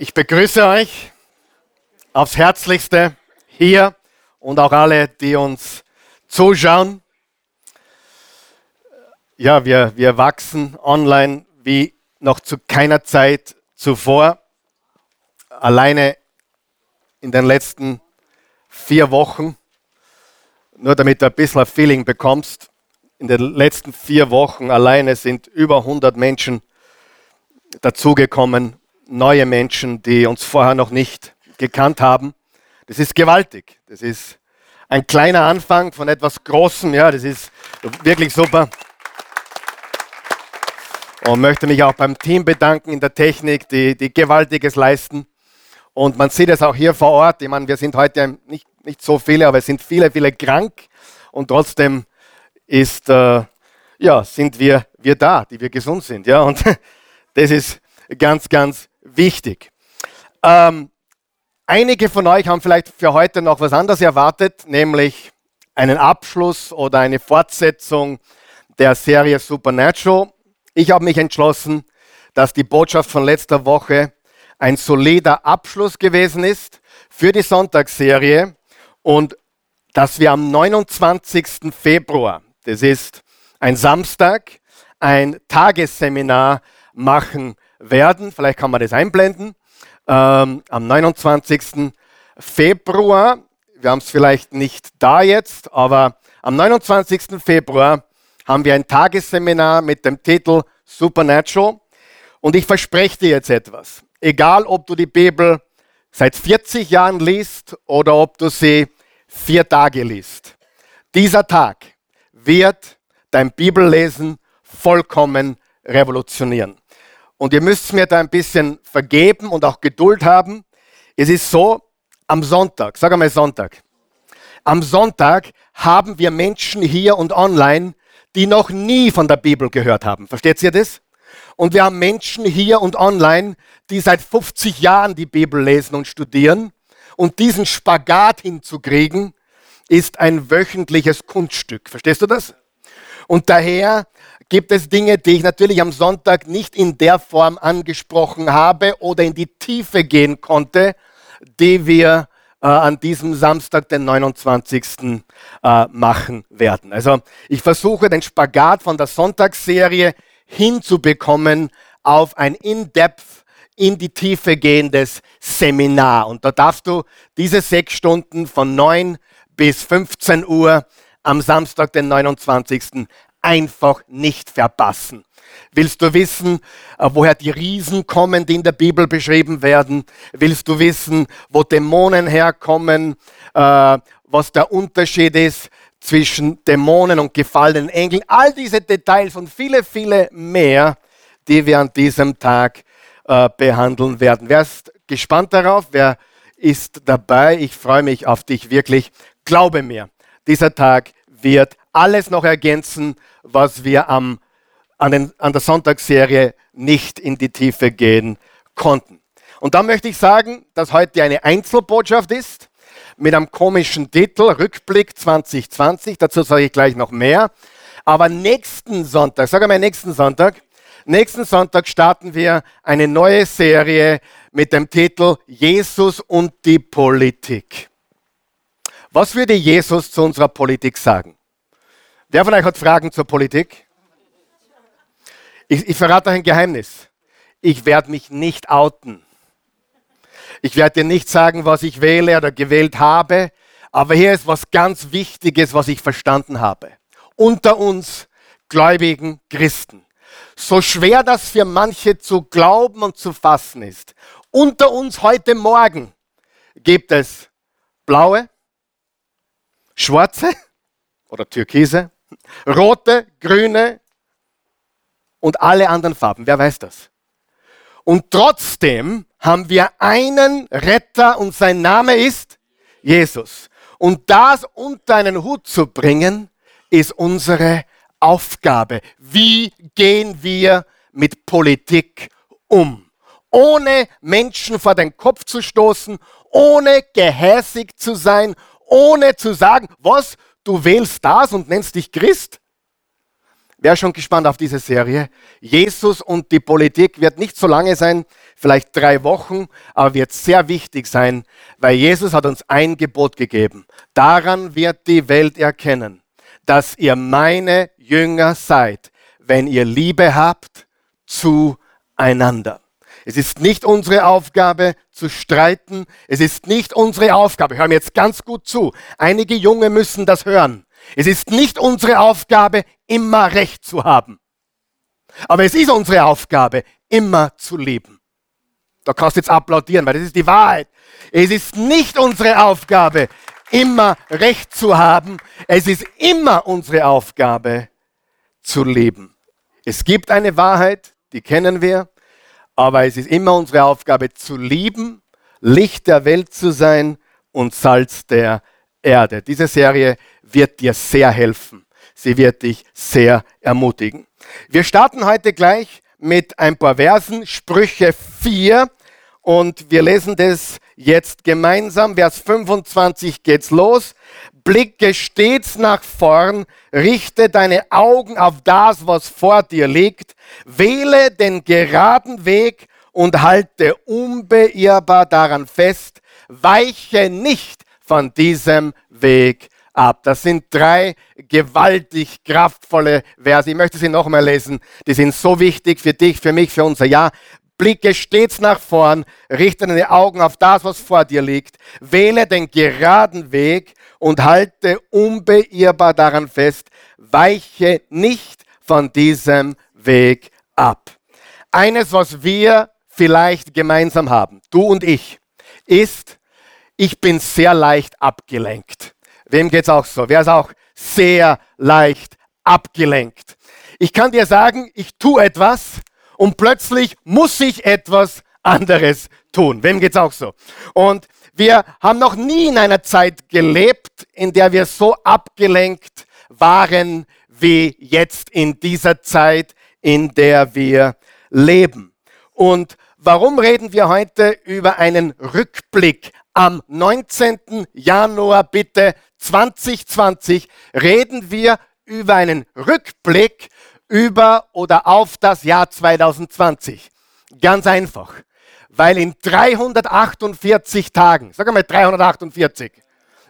Ich begrüße euch aufs Herzlichste hier und auch alle, die uns zuschauen. Ja, wir, wir wachsen online wie noch zu keiner Zeit zuvor. Alleine in den letzten vier Wochen, nur damit du ein bisschen ein Feeling bekommst, in den letzten vier Wochen alleine sind über 100 Menschen dazugekommen neue Menschen, die uns vorher noch nicht gekannt haben. Das ist gewaltig. Das ist ein kleiner Anfang von etwas Großem. Ja, das ist wirklich super. Und möchte mich auch beim Team bedanken in der Technik, die, die Gewaltiges leisten. Und man sieht es auch hier vor Ort. Ich meine, wir sind heute nicht, nicht so viele, aber es sind viele, viele krank. Und trotzdem ist, äh, ja, sind wir, wir da, die wir gesund sind. Ja, und das ist ganz, ganz wichtig. Ähm, einige von euch haben vielleicht für heute noch was anderes erwartet, nämlich einen Abschluss oder eine Fortsetzung der Serie Supernatural. Ich habe mich entschlossen, dass die Botschaft von letzter Woche ein solider Abschluss gewesen ist für die Sonntagsserie und dass wir am 29. Februar, das ist ein Samstag, ein Tagesseminar machen werden. Vielleicht kann man das einblenden. Ähm, am 29. Februar, wir haben es vielleicht nicht da jetzt, aber am 29. Februar haben wir ein Tagesseminar mit dem Titel Supernatural. Und ich verspreche dir jetzt etwas. Egal, ob du die Bibel seit 40 Jahren liest oder ob du sie vier Tage liest. Dieser Tag wird dein Bibellesen vollkommen revolutionieren. Und ihr müsst mir da ein bisschen vergeben und auch Geduld haben. Es ist so, am Sonntag, sag einmal Sonntag, am Sonntag haben wir Menschen hier und online, die noch nie von der Bibel gehört haben. Versteht ihr das? Und wir haben Menschen hier und online, die seit 50 Jahren die Bibel lesen und studieren. Und diesen Spagat hinzukriegen, ist ein wöchentliches Kunststück. Verstehst du das? Und daher gibt es Dinge, die ich natürlich am Sonntag nicht in der Form angesprochen habe oder in die Tiefe gehen konnte, die wir äh, an diesem Samstag, den 29. Äh, machen werden. Also ich versuche den Spagat von der Sonntagsserie hinzubekommen auf ein In-Depth, in die Tiefe gehendes Seminar. Und da darfst du diese sechs Stunden von 9 bis 15 Uhr am Samstag, den 29 einfach nicht verpassen. Willst du wissen, äh, woher die Riesen kommen, die in der Bibel beschrieben werden? Willst du wissen, wo Dämonen herkommen? Äh, was der Unterschied ist zwischen Dämonen und gefallenen Engeln? All diese Details und viele, viele mehr, die wir an diesem Tag äh, behandeln werden. Wer ist gespannt darauf? Wer ist dabei? Ich freue mich auf dich wirklich. Glaube mir, dieser Tag wird alles noch ergänzen, was wir am, an, den, an der Sonntagsserie nicht in die Tiefe gehen konnten. Und da möchte ich sagen, dass heute eine Einzelbotschaft ist mit einem komischen Titel, Rückblick 2020. Dazu sage ich gleich noch mehr. Aber nächsten Sonntag, sag einmal nächsten Sonntag, nächsten Sonntag starten wir eine neue Serie mit dem Titel Jesus und die Politik. Was würde Jesus zu unserer Politik sagen? Wer von euch hat Fragen zur Politik? Ich, ich verrate euch ein Geheimnis. Ich werde mich nicht outen. Ich werde dir nicht sagen, was ich wähle oder gewählt habe, aber hier ist was ganz Wichtiges, was ich verstanden habe. Unter uns gläubigen Christen. So schwer das für manche zu glauben und zu fassen ist. Unter uns heute Morgen gibt es blaue, schwarze oder türkise, rote, grüne und alle anderen Farben. Wer weiß das? Und trotzdem haben wir einen Retter und sein Name ist Jesus. Und das unter einen Hut zu bringen, ist unsere Aufgabe. Wie gehen wir mit Politik um? Ohne Menschen vor den Kopf zu stoßen, ohne gehässig zu sein, ohne zu sagen, was, du wählst das und nennst dich Christ? Wer schon gespannt auf diese Serie? Jesus und die Politik wird nicht so lange sein, vielleicht drei Wochen, aber wird sehr wichtig sein, weil Jesus hat uns ein Gebot gegeben. Daran wird die Welt erkennen, dass ihr meine Jünger seid, wenn ihr Liebe habt zueinander. Es ist nicht unsere Aufgabe zu streiten. Es ist nicht unsere Aufgabe. Hör mir jetzt ganz gut zu. Einige Junge müssen das hören. Es ist nicht unsere Aufgabe, immer Recht zu haben. Aber es ist unsere Aufgabe, immer zu lieben. Da kannst du jetzt applaudieren, weil das ist die Wahrheit. Es ist nicht unsere Aufgabe, immer Recht zu haben. Es ist immer unsere Aufgabe, zu leben. Es gibt eine Wahrheit, die kennen wir, aber es ist immer unsere Aufgabe zu lieben, Licht der Welt zu sein und Salz der Erde. Diese Serie wird dir sehr helfen. Sie wird dich sehr ermutigen. Wir starten heute gleich mit ein paar Versen, Sprüche 4 und wir lesen das jetzt gemeinsam. Vers 25 geht's los. Blicke stets nach vorn, richte deine Augen auf das, was vor dir liegt, wähle den geraden Weg und halte unbeirrbar daran fest, weiche nicht von diesem Weg ab. Das sind drei gewaltig kraftvolle Verse. Ich möchte sie nochmal lesen. Die sind so wichtig für dich, für mich, für unser Jahr. Blicke stets nach vorn, richte deine Augen auf das, was vor dir liegt, wähle den geraden Weg und halte unbeirrbar daran fest, weiche nicht von diesem Weg ab. Eines, was wir vielleicht gemeinsam haben, du und ich, ist, ich bin sehr leicht abgelenkt. Wem geht's auch so? Wer ist auch sehr leicht abgelenkt? Ich kann dir sagen, ich tue etwas und plötzlich muss ich etwas anderes tun. Wem geht's auch so? Und wir haben noch nie in einer Zeit gelebt, in der wir so abgelenkt waren wie jetzt in dieser Zeit, in der wir leben. Und warum reden wir heute über einen Rückblick? Am 19. Januar bitte 2020 reden wir über einen Rückblick über oder auf das Jahr 2020. Ganz einfach, weil in 348 Tagen, sag mal 348,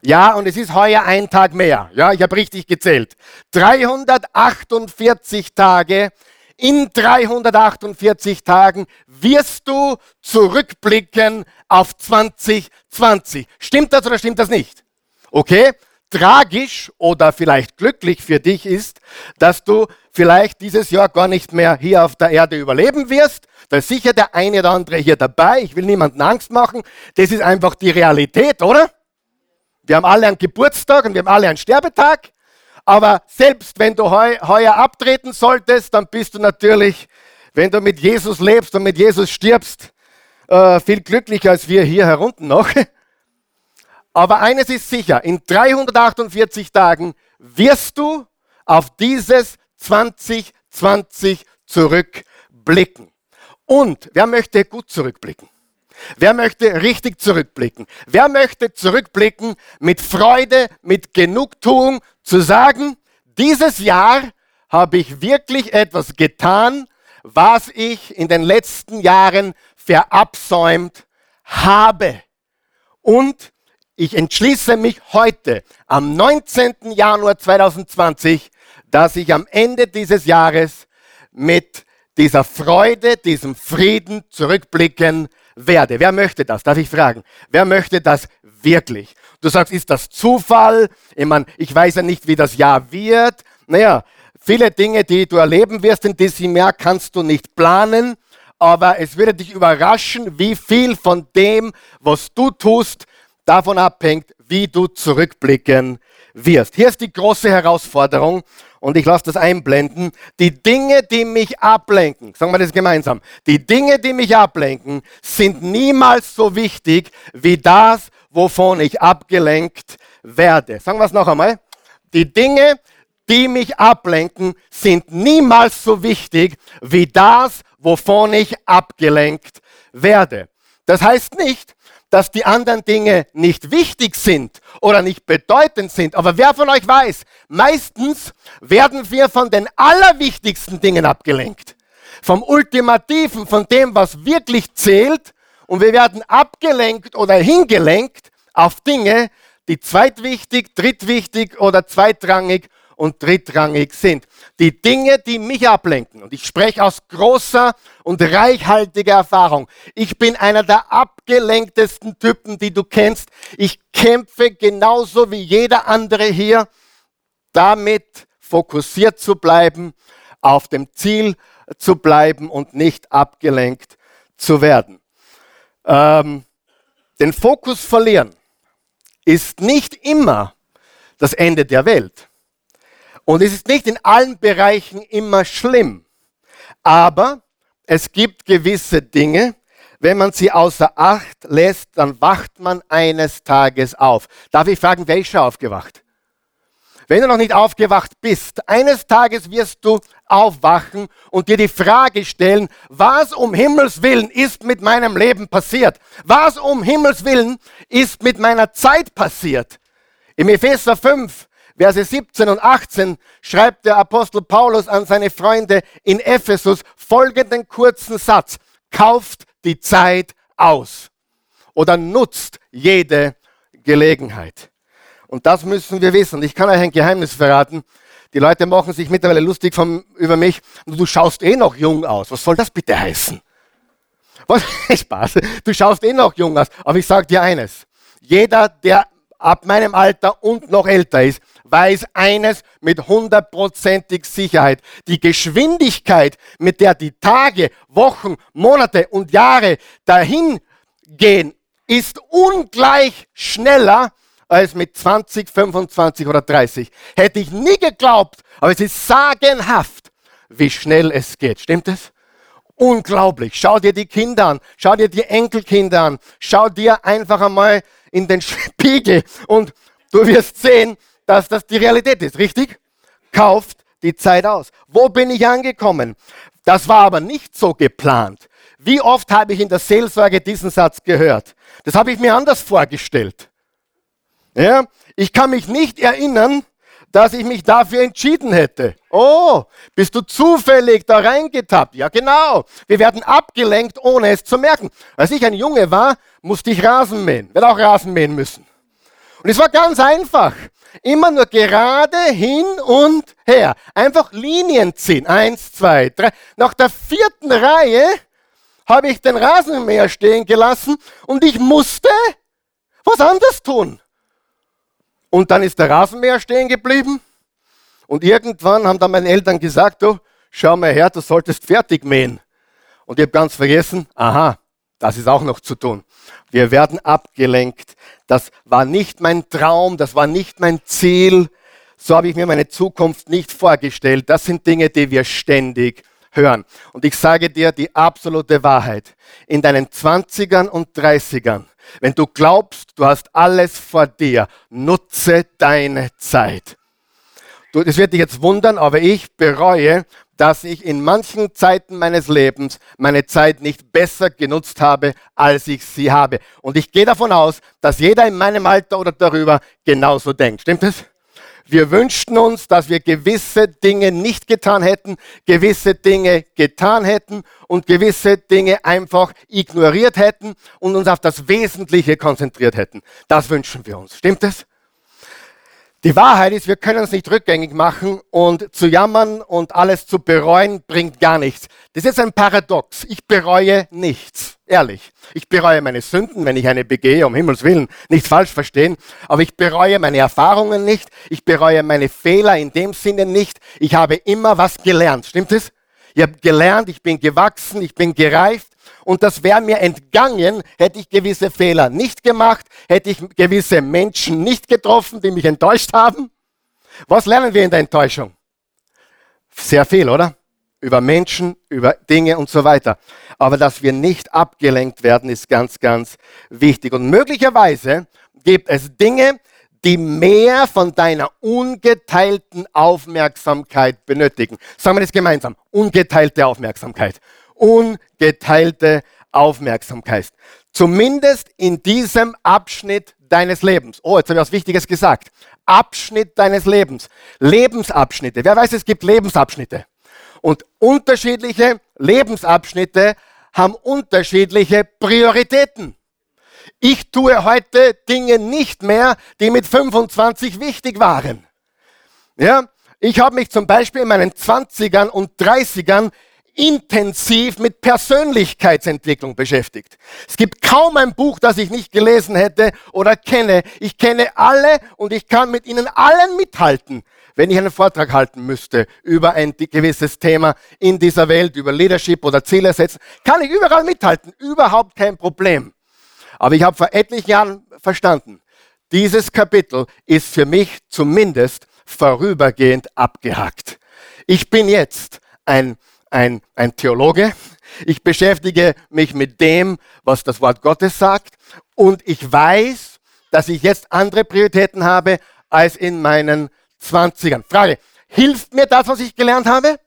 ja, und es ist heuer ein Tag mehr, ja, ich habe richtig gezählt, 348 Tage, in 348 Tagen wirst du zurückblicken auf 2020. Stimmt das oder stimmt das nicht? Okay? Tragisch oder vielleicht glücklich für dich ist, dass du vielleicht dieses Jahr gar nicht mehr hier auf der Erde überleben wirst. Da ist sicher der eine oder andere hier dabei. Ich will niemanden Angst machen. Das ist einfach die Realität, oder? Wir haben alle einen Geburtstag und wir haben alle einen Sterbetag. Aber selbst wenn du heu, heuer abtreten solltest, dann bist du natürlich, wenn du mit Jesus lebst und mit Jesus stirbst, äh, viel glücklicher als wir hier herunten noch. Aber eines ist sicher, in 348 Tagen wirst du auf dieses 2020 zurückblicken. Und wer möchte gut zurückblicken? Wer möchte richtig zurückblicken? Wer möchte zurückblicken mit Freude, mit Genugtuung, zu sagen, dieses Jahr habe ich wirklich etwas getan, was ich in den letzten Jahren verabsäumt habe. Und ich entschließe mich heute, am 19. Januar 2020, dass ich am Ende dieses Jahres mit dieser Freude, diesem Frieden zurückblicken werde. Wer möchte das? Darf ich fragen? Wer möchte das wirklich? Du sagst, ist das Zufall? Ich meine, ich weiß ja nicht, wie das Jahr wird. Naja, viele Dinge, die du erleben wirst in diesem Jahr, kannst du nicht planen. Aber es würde dich überraschen, wie viel von dem, was du tust, davon abhängt, wie du zurückblicken wirst. Hier ist die große Herausforderung und ich lasse das einblenden. Die Dinge, die mich ablenken, sagen wir das gemeinsam, die Dinge, die mich ablenken, sind niemals so wichtig wie das, wovon ich abgelenkt werde. Sagen wir es noch einmal. Die Dinge, die mich ablenken, sind niemals so wichtig wie das, wovon ich abgelenkt werde. Das heißt nicht, dass die anderen Dinge nicht wichtig sind oder nicht bedeutend sind. Aber wer von euch weiß, meistens werden wir von den allerwichtigsten Dingen abgelenkt. Vom Ultimativen, von dem, was wirklich zählt. Und wir werden abgelenkt oder hingelenkt auf Dinge, die zweitwichtig, drittwichtig oder zweitrangig und drittrangig sind. Die Dinge, die mich ablenken. Und ich spreche aus großer und reichhaltiger Erfahrung. Ich bin einer der abgelenktesten Typen, die du kennst. Ich kämpfe genauso wie jeder andere hier damit fokussiert zu bleiben, auf dem Ziel zu bleiben und nicht abgelenkt zu werden. Ähm, den Fokus verlieren ist nicht immer das Ende der Welt. Und es ist nicht in allen Bereichen immer schlimm. Aber es gibt gewisse Dinge, wenn man sie außer Acht lässt, dann wacht man eines Tages auf. Darf ich fragen, wer ist schon aufgewacht? Wenn du noch nicht aufgewacht bist, eines Tages wirst du aufwachen und dir die Frage stellen, was um Himmels willen ist mit meinem Leben passiert? Was um Himmels willen ist mit meiner Zeit passiert? Im Epheser 5 Verse 17 und 18 schreibt der Apostel Paulus an seine Freunde in Ephesus folgenden kurzen Satz. Kauft die Zeit aus oder nutzt jede Gelegenheit. Und das müssen wir wissen. Ich kann euch ein Geheimnis verraten. Die Leute machen sich mittlerweile lustig vom, über mich. Du schaust eh noch jung aus. Was soll das bitte heißen? Was? Spaß. Du schaust eh noch jung aus. Aber ich sage dir eines. Jeder, der ab meinem Alter und noch älter ist, weiß eines mit hundertprozentig Sicherheit. Die Geschwindigkeit, mit der die Tage, Wochen, Monate und Jahre dahin gehen, ist ungleich schneller als mit 20, 25 oder 30. Hätte ich nie geglaubt, aber es ist sagenhaft, wie schnell es geht. Stimmt es? Unglaublich. Schau dir die Kinder an, schau dir die Enkelkinder an, schau dir einfach einmal in den Spiegel und du wirst sehen, dass das die Realität ist, richtig? Kauft die Zeit aus. Wo bin ich angekommen? Das war aber nicht so geplant. Wie oft habe ich in der Seelsorge diesen Satz gehört? Das habe ich mir anders vorgestellt. Ja? Ich kann mich nicht erinnern, dass ich mich dafür entschieden hätte. Oh, bist du zufällig da reingetappt? Ja, genau. Wir werden abgelenkt, ohne es zu merken. Als ich ein Junge war, musste ich Rasen mähen. Werde auch Rasen mähen müssen. Und es war ganz einfach. Immer nur gerade hin und her. Einfach Linien ziehen. Eins, zwei, drei. Nach der vierten Reihe habe ich den Rasenmäher stehen gelassen und ich musste was anderes tun. Und dann ist der Rasenmäher stehen geblieben. Und irgendwann haben dann meine Eltern gesagt, du, schau mal her, du solltest fertig mähen. Und ich habe ganz vergessen, aha, das ist auch noch zu tun. Wir werden abgelenkt. Das war nicht mein Traum, das war nicht mein Ziel. So habe ich mir meine Zukunft nicht vorgestellt. Das sind Dinge, die wir ständig hören. Und ich sage dir die absolute Wahrheit. In deinen 20ern und 30ern, wenn du glaubst, du hast alles vor dir, nutze deine Zeit. Du, das wird dich jetzt wundern, aber ich bereue, dass ich in manchen Zeiten meines Lebens meine Zeit nicht besser genutzt habe, als ich sie habe. Und ich gehe davon aus, dass jeder in meinem Alter oder darüber genauso denkt. Stimmt es? Wir wünschten uns, dass wir gewisse Dinge nicht getan hätten, gewisse Dinge getan hätten und gewisse Dinge einfach ignoriert hätten und uns auf das Wesentliche konzentriert hätten. Das wünschen wir uns. Stimmt es? Die Wahrheit ist, wir können es nicht rückgängig machen und zu jammern und alles zu bereuen bringt gar nichts. Das ist ein Paradox. Ich bereue nichts. Ehrlich. Ich bereue meine Sünden, wenn ich eine begehe, um Himmels Willen, nicht falsch verstehen. Aber ich bereue meine Erfahrungen nicht. Ich bereue meine Fehler in dem Sinne nicht. Ich habe immer was gelernt. Stimmt es? Ich habe gelernt, ich bin gewachsen, ich bin gereift und das wäre mir entgangen, hätte ich gewisse Fehler nicht gemacht, hätte ich gewisse Menschen nicht getroffen, die mich enttäuscht haben. Was lernen wir in der Enttäuschung? Sehr viel, oder? Über Menschen, über Dinge und so weiter. Aber dass wir nicht abgelenkt werden, ist ganz, ganz wichtig. Und möglicherweise gibt es Dinge, die mehr von deiner ungeteilten Aufmerksamkeit benötigen. Sagen wir das gemeinsam. Ungeteilte Aufmerksamkeit ungeteilte Aufmerksamkeit. Zumindest in diesem Abschnitt deines Lebens. Oh, jetzt habe ich was Wichtiges gesagt. Abschnitt deines Lebens. Lebensabschnitte. Wer weiß, es gibt Lebensabschnitte. Und unterschiedliche Lebensabschnitte haben unterschiedliche Prioritäten. Ich tue heute Dinge nicht mehr, die mit 25 wichtig waren. Ja, ich habe mich zum Beispiel in meinen 20ern und 30ern intensiv mit Persönlichkeitsentwicklung beschäftigt. Es gibt kaum ein Buch, das ich nicht gelesen hätte oder kenne. Ich kenne alle und ich kann mit ihnen allen mithalten, wenn ich einen Vortrag halten müsste über ein gewisses Thema in dieser Welt, über Leadership oder Ziele setzen. Kann ich überall mithalten, überhaupt kein Problem. Aber ich habe vor etlichen Jahren verstanden, dieses Kapitel ist für mich zumindest vorübergehend abgehakt. Ich bin jetzt ein ein, ein Theologe. Ich beschäftige mich mit dem, was das Wort Gottes sagt. Und ich weiß, dass ich jetzt andere Prioritäten habe als in meinen 20ern. Frage, hilft mir das, was ich gelernt habe?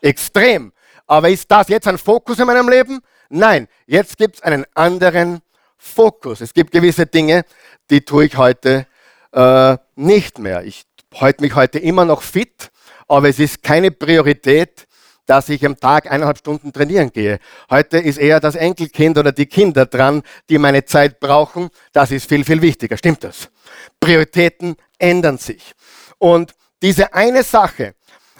Extrem. Aber ist das jetzt ein Fokus in meinem Leben? Nein, jetzt gibt es einen anderen Fokus. Es gibt gewisse Dinge, die tue ich heute äh, nicht mehr. Ich halte mich heute immer noch fit, aber es ist keine Priorität, dass ich am Tag eineinhalb Stunden trainieren gehe. Heute ist eher das Enkelkind oder die Kinder dran, die meine Zeit brauchen. Das ist viel, viel wichtiger. Stimmt das? Prioritäten ändern sich. Und diese eine Sache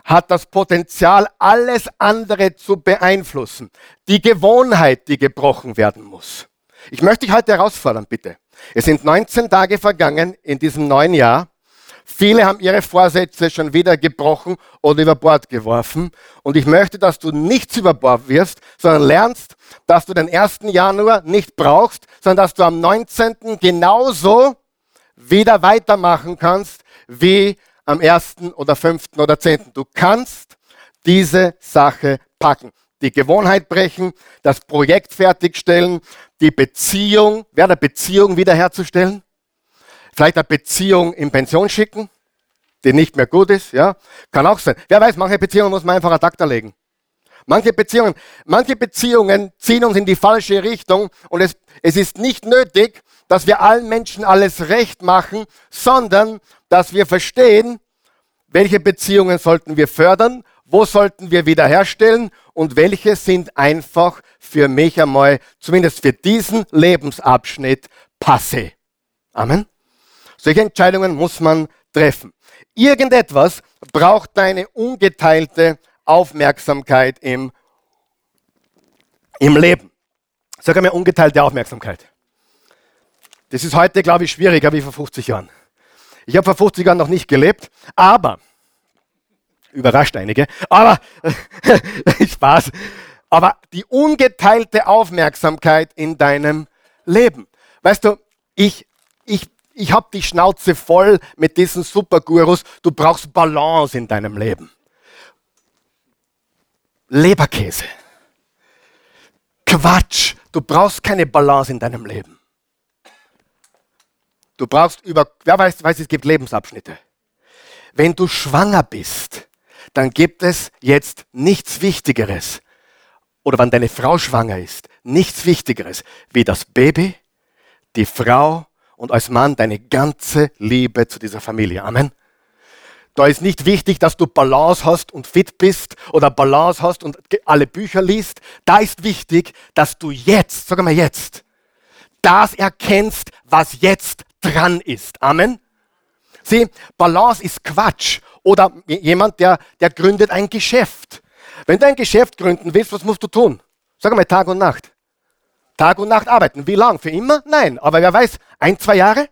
hat das Potenzial, alles andere zu beeinflussen. Die Gewohnheit, die gebrochen werden muss. Ich möchte dich heute herausfordern, bitte. Es sind 19 Tage vergangen in diesem neuen Jahr. Viele haben ihre Vorsätze schon wieder gebrochen oder über Bord geworfen. Und ich möchte, dass du nichts über Bord wirfst, sondern lernst, dass du den 1. Januar nicht brauchst, sondern dass du am 19. genauso wieder weitermachen kannst wie am 1. oder 5. oder 10. Du kannst diese Sache packen. Die Gewohnheit brechen, das Projekt fertigstellen, die Beziehung, wer eine Beziehung wiederherzustellen, Vielleicht eine Beziehung in Pension schicken, die nicht mehr gut ist, ja. Kann auch sein. Wer weiß, manche Beziehungen muss man einfach ad acta legen. Manche Beziehungen, manche Beziehungen ziehen uns in die falsche Richtung und es, es ist nicht nötig, dass wir allen Menschen alles recht machen, sondern dass wir verstehen, welche Beziehungen sollten wir fördern, wo sollten wir wiederherstellen und welche sind einfach für mich einmal, zumindest für diesen Lebensabschnitt, passe. Amen. Solche Entscheidungen muss man treffen. Irgendetwas braucht deine ungeteilte Aufmerksamkeit im, im Leben. Sag einmal ungeteilte Aufmerksamkeit. Das ist heute, glaube ich, schwieriger wie vor 50 Jahren. Ich habe vor 50 Jahren noch nicht gelebt, aber, überrascht einige, aber, Spaß, aber die ungeteilte Aufmerksamkeit in deinem Leben. Weißt du, ich, ich ich habe die Schnauze voll mit diesen Supergurus. Du brauchst Balance in deinem Leben. Leberkäse. Quatsch. Du brauchst keine Balance in deinem Leben. Du brauchst über, wer weiß, weiß, es gibt Lebensabschnitte. Wenn du schwanger bist, dann gibt es jetzt nichts Wichtigeres. Oder wenn deine Frau schwanger ist, nichts Wichtigeres wie das Baby, die Frau und als Mann deine ganze Liebe zu dieser Familie. Amen. Da ist nicht wichtig, dass du Balance hast und fit bist oder Balance hast und alle Bücher liest. Da ist wichtig, dass du jetzt, sag mal jetzt, das erkennst, was jetzt dran ist. Amen. Sieh, Balance ist Quatsch. Oder jemand, der, der gründet ein Geschäft. Wenn du ein Geschäft gründen willst, was musst du tun? Sag mal Tag und Nacht. Tag und Nacht arbeiten. Wie lang? Für immer? Nein. Aber wer weiß, ein, zwei Jahre?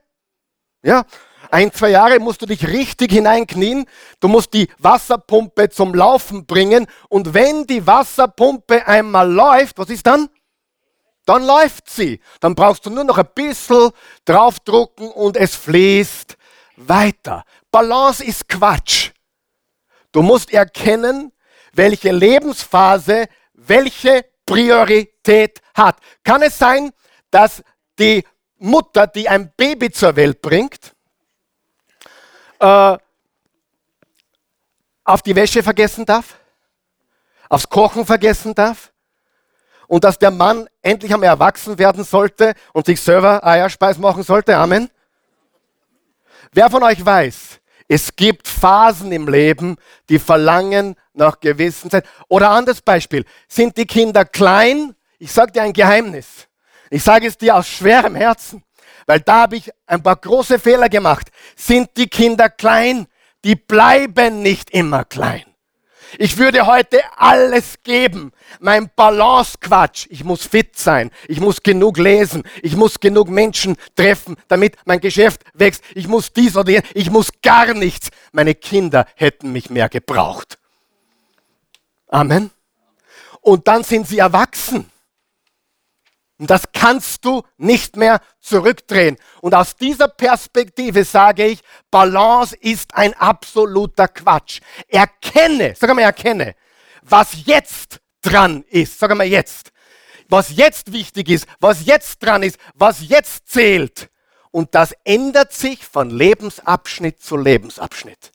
Ja. Ein, zwei Jahre musst du dich richtig hineinknien. Du musst die Wasserpumpe zum Laufen bringen. Und wenn die Wasserpumpe einmal läuft, was ist dann? Dann läuft sie. Dann brauchst du nur noch ein bisschen draufdrucken und es fließt weiter. Balance ist Quatsch. Du musst erkennen, welche Lebensphase welche Priorität hat. Kann es sein, dass die Mutter, die ein Baby zur Welt bringt, äh, auf die Wäsche vergessen darf, aufs Kochen vergessen darf und dass der Mann endlich einmal erwachsen werden sollte und sich selber Eierspeis machen sollte. Amen. Wer von euch weiß, es gibt Phasen im Leben, die verlangen nach gewissen Zeit. Oder anderes Beispiel. Sind die Kinder klein? Ich sage dir ein Geheimnis. Ich sage es dir aus schwerem Herzen, weil da habe ich ein paar große Fehler gemacht. Sind die Kinder klein? Die bleiben nicht immer klein. Ich würde heute alles geben. Mein Balance-Quatsch. Ich muss fit sein. Ich muss genug lesen. Ich muss genug Menschen treffen, damit mein Geschäft wächst. Ich muss dies oder jenes. Ich muss gar nichts. Meine Kinder hätten mich mehr gebraucht. Amen. Und dann sind sie erwachsen. Und das kannst du nicht mehr zurückdrehen. Und aus dieser Perspektive sage ich, Balance ist ein absoluter Quatsch. Erkenne, sag mal erkenne, was jetzt dran ist. Sag mal jetzt. Was jetzt wichtig ist, was jetzt dran ist, was jetzt zählt. Und das ändert sich von Lebensabschnitt zu Lebensabschnitt.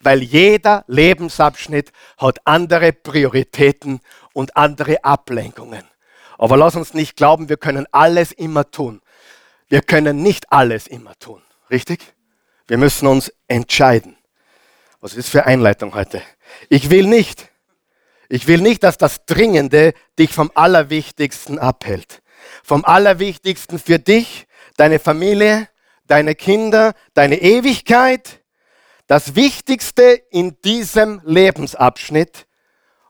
Weil jeder Lebensabschnitt hat andere Prioritäten und andere Ablenkungen. Aber lass uns nicht glauben, wir können alles immer tun. Wir können nicht alles immer tun. Richtig? Wir müssen uns entscheiden. Was ist für Einleitung heute? Ich will nicht. Ich will nicht, dass das Dringende dich vom Allerwichtigsten abhält. Vom Allerwichtigsten für dich, deine Familie, deine Kinder, deine Ewigkeit. Das Wichtigste in diesem Lebensabschnitt.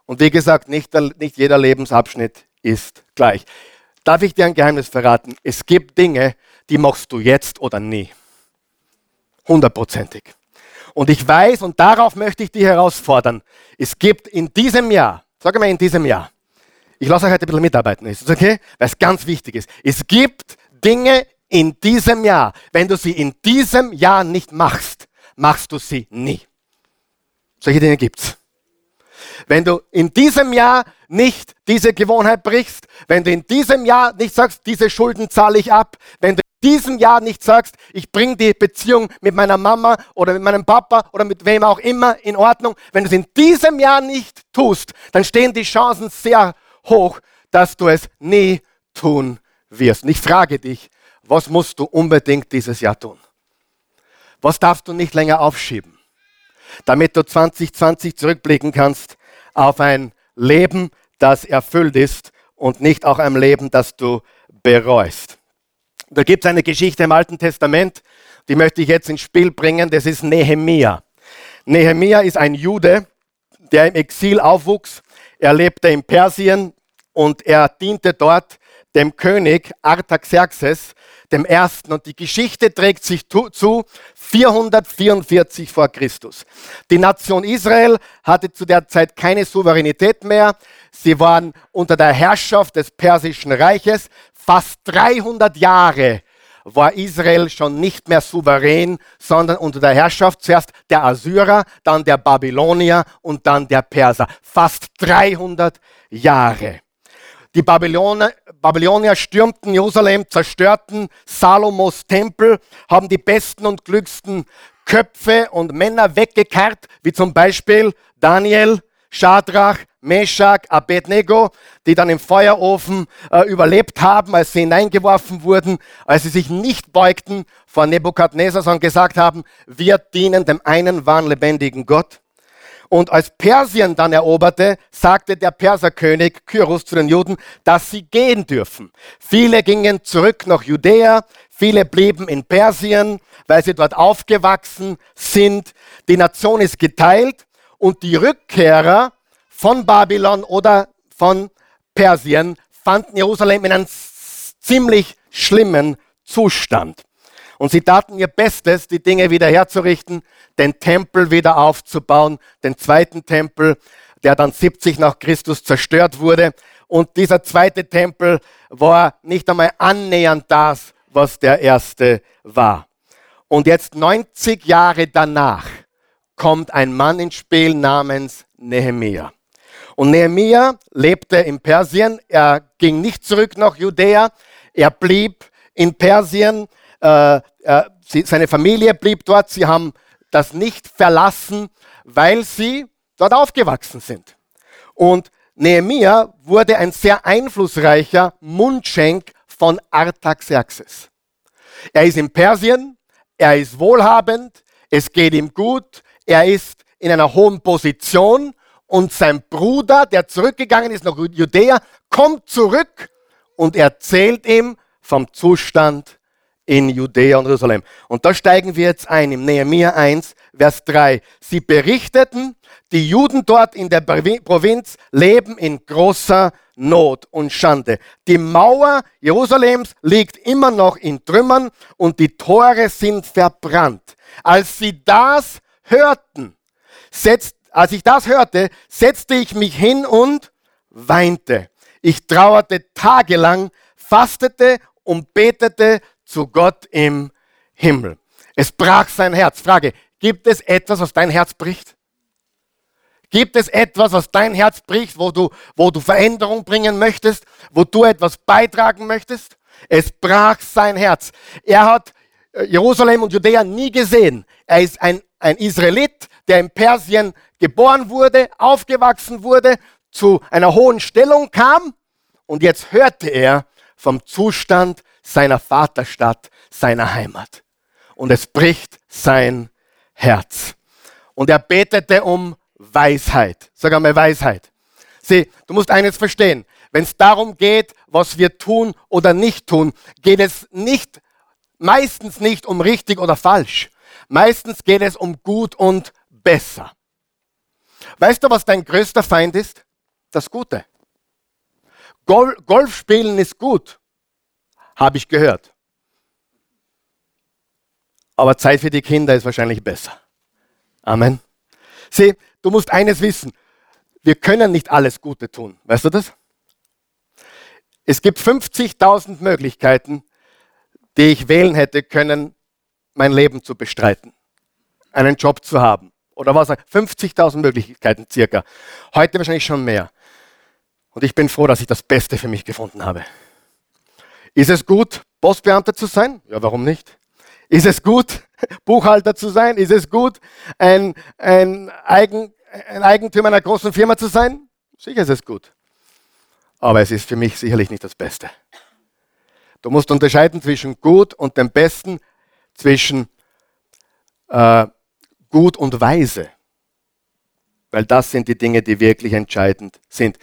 Und wie gesagt, nicht, nicht jeder Lebensabschnitt ist gleich. Darf ich dir ein Geheimnis verraten? Es gibt Dinge, die machst du jetzt oder nie. Hundertprozentig. Und ich weiß, und darauf möchte ich dich herausfordern, es gibt in diesem Jahr, sag mal in diesem Jahr, ich lasse euch heute ein bisschen mitarbeiten, ist das okay? Weil es ganz wichtig ist. Es gibt Dinge in diesem Jahr, wenn du sie in diesem Jahr nicht machst, machst du sie nie. Solche Dinge gibt's. Wenn du in diesem Jahr nicht diese Gewohnheit brichst, wenn du in diesem Jahr nicht sagst, diese Schulden zahle ich ab, wenn du in diesem Jahr nicht sagst, ich bringe die Beziehung mit meiner Mama oder mit meinem Papa oder mit wem auch immer in Ordnung, wenn du es in diesem Jahr nicht tust, dann stehen die Chancen sehr hoch, dass du es nie tun wirst. Und ich frage dich, was musst du unbedingt dieses Jahr tun? Was darfst du nicht länger aufschieben, damit du 2020 zurückblicken kannst auf ein Leben, das erfüllt ist und nicht auch ein Leben, das du bereust. Da gibt es eine Geschichte im Alten Testament, die möchte ich jetzt ins Spiel bringen, das ist Nehemia. Nehemia ist ein Jude, der im Exil aufwuchs. Er lebte in Persien und er diente dort dem König Artaxerxes dem Ersten. Und die Geschichte trägt sich zu 444 vor Christus. Die Nation Israel hatte zu der Zeit keine Souveränität mehr. Sie waren unter der Herrschaft des Persischen Reiches. Fast 300 Jahre war Israel schon nicht mehr souverän, sondern unter der Herrschaft zuerst der Assyrer, dann der Babylonier und dann der Perser. Fast 300 Jahre. Die Babylonier, Babylonier stürmten Jerusalem, zerstörten Salomos Tempel, haben die besten und klügsten Köpfe und Männer weggekarrt, wie zum Beispiel Daniel, Shadrach, Meshach, Abednego, die dann im Feuerofen äh, überlebt haben, als sie hineingeworfen wurden, als sie sich nicht beugten vor Nebukadnezar, sondern gesagt haben, wir dienen dem einen wahren lebendigen Gott. Und als Persien dann eroberte, sagte der Perserkönig Kyros zu den Juden, dass sie gehen dürfen. Viele gingen zurück nach Judäa, viele blieben in Persien, weil sie dort aufgewachsen sind. Die Nation ist geteilt und die Rückkehrer von Babylon oder von Persien fanden Jerusalem in einem ziemlich schlimmen Zustand. Und sie taten ihr Bestes, die Dinge wieder herzurichten, den Tempel wieder aufzubauen, den zweiten Tempel, der dann 70 nach Christus zerstört wurde. Und dieser zweite Tempel war nicht einmal annähernd das, was der erste war. Und jetzt 90 Jahre danach kommt ein Mann ins Spiel namens Nehemia. Und Nehemia lebte in Persien. Er ging nicht zurück nach Judäa. Er blieb in Persien. Äh, äh, sie, seine Familie blieb dort. Sie haben das nicht verlassen, weil sie dort aufgewachsen sind. Und Nehemia wurde ein sehr einflussreicher Mundschenk von Artaxerxes. Er ist in Persien, er ist wohlhabend, es geht ihm gut, er ist in einer hohen Position und sein Bruder, der zurückgegangen ist nach Judäa, kommt zurück und erzählt ihm vom Zustand in Judäa und Jerusalem. Und da steigen wir jetzt ein im Nehemiah 1, Vers 3. Sie berichteten, die Juden dort in der Provinz leben in großer Not und Schande. Die Mauer Jerusalems liegt immer noch in Trümmern und die Tore sind verbrannt. Als sie das hörten, setzt, als ich das hörte, setzte ich mich hin und weinte. Ich trauerte tagelang, fastete und betete zu Gott im Himmel. Es brach sein Herz. Frage, gibt es etwas, was dein Herz bricht? Gibt es etwas, was dein Herz bricht, wo du, wo du Veränderung bringen möchtest, wo du etwas beitragen möchtest? Es brach sein Herz. Er hat äh, Jerusalem und Judäa nie gesehen. Er ist ein, ein Israelit, der in Persien geboren wurde, aufgewachsen wurde, zu einer hohen Stellung kam und jetzt hörte er vom Zustand seiner Vaterstadt, seiner Heimat. Und es bricht sein Herz. Und er betete um Weisheit. Sag einmal Weisheit. Sieh, du musst eines verstehen. Wenn es darum geht, was wir tun oder nicht tun, geht es nicht, meistens nicht um richtig oder falsch. Meistens geht es um gut und besser. Weißt du, was dein größter Feind ist? Das Gute. Gol Golf spielen ist gut, habe ich gehört. Aber Zeit für die Kinder ist wahrscheinlich besser. Amen. Sieh, du musst eines wissen. Wir können nicht alles Gute tun. Weißt du das? Es gibt 50.000 Möglichkeiten, die ich wählen hätte können, mein Leben zu bestreiten, einen Job zu haben oder was. 50.000 Möglichkeiten circa. Heute wahrscheinlich schon mehr. Und ich bin froh, dass ich das Beste für mich gefunden habe. Ist es gut, Postbeamter zu sein? Ja, warum nicht? Ist es gut, Buchhalter zu sein? Ist es gut, ein, ein, Eigen, ein Eigentümer einer großen Firma zu sein? Sicher ist es gut. Aber es ist für mich sicherlich nicht das Beste. Du musst unterscheiden zwischen gut und dem Besten, zwischen äh, gut und weise. Weil das sind die Dinge, die wirklich entscheidend sind.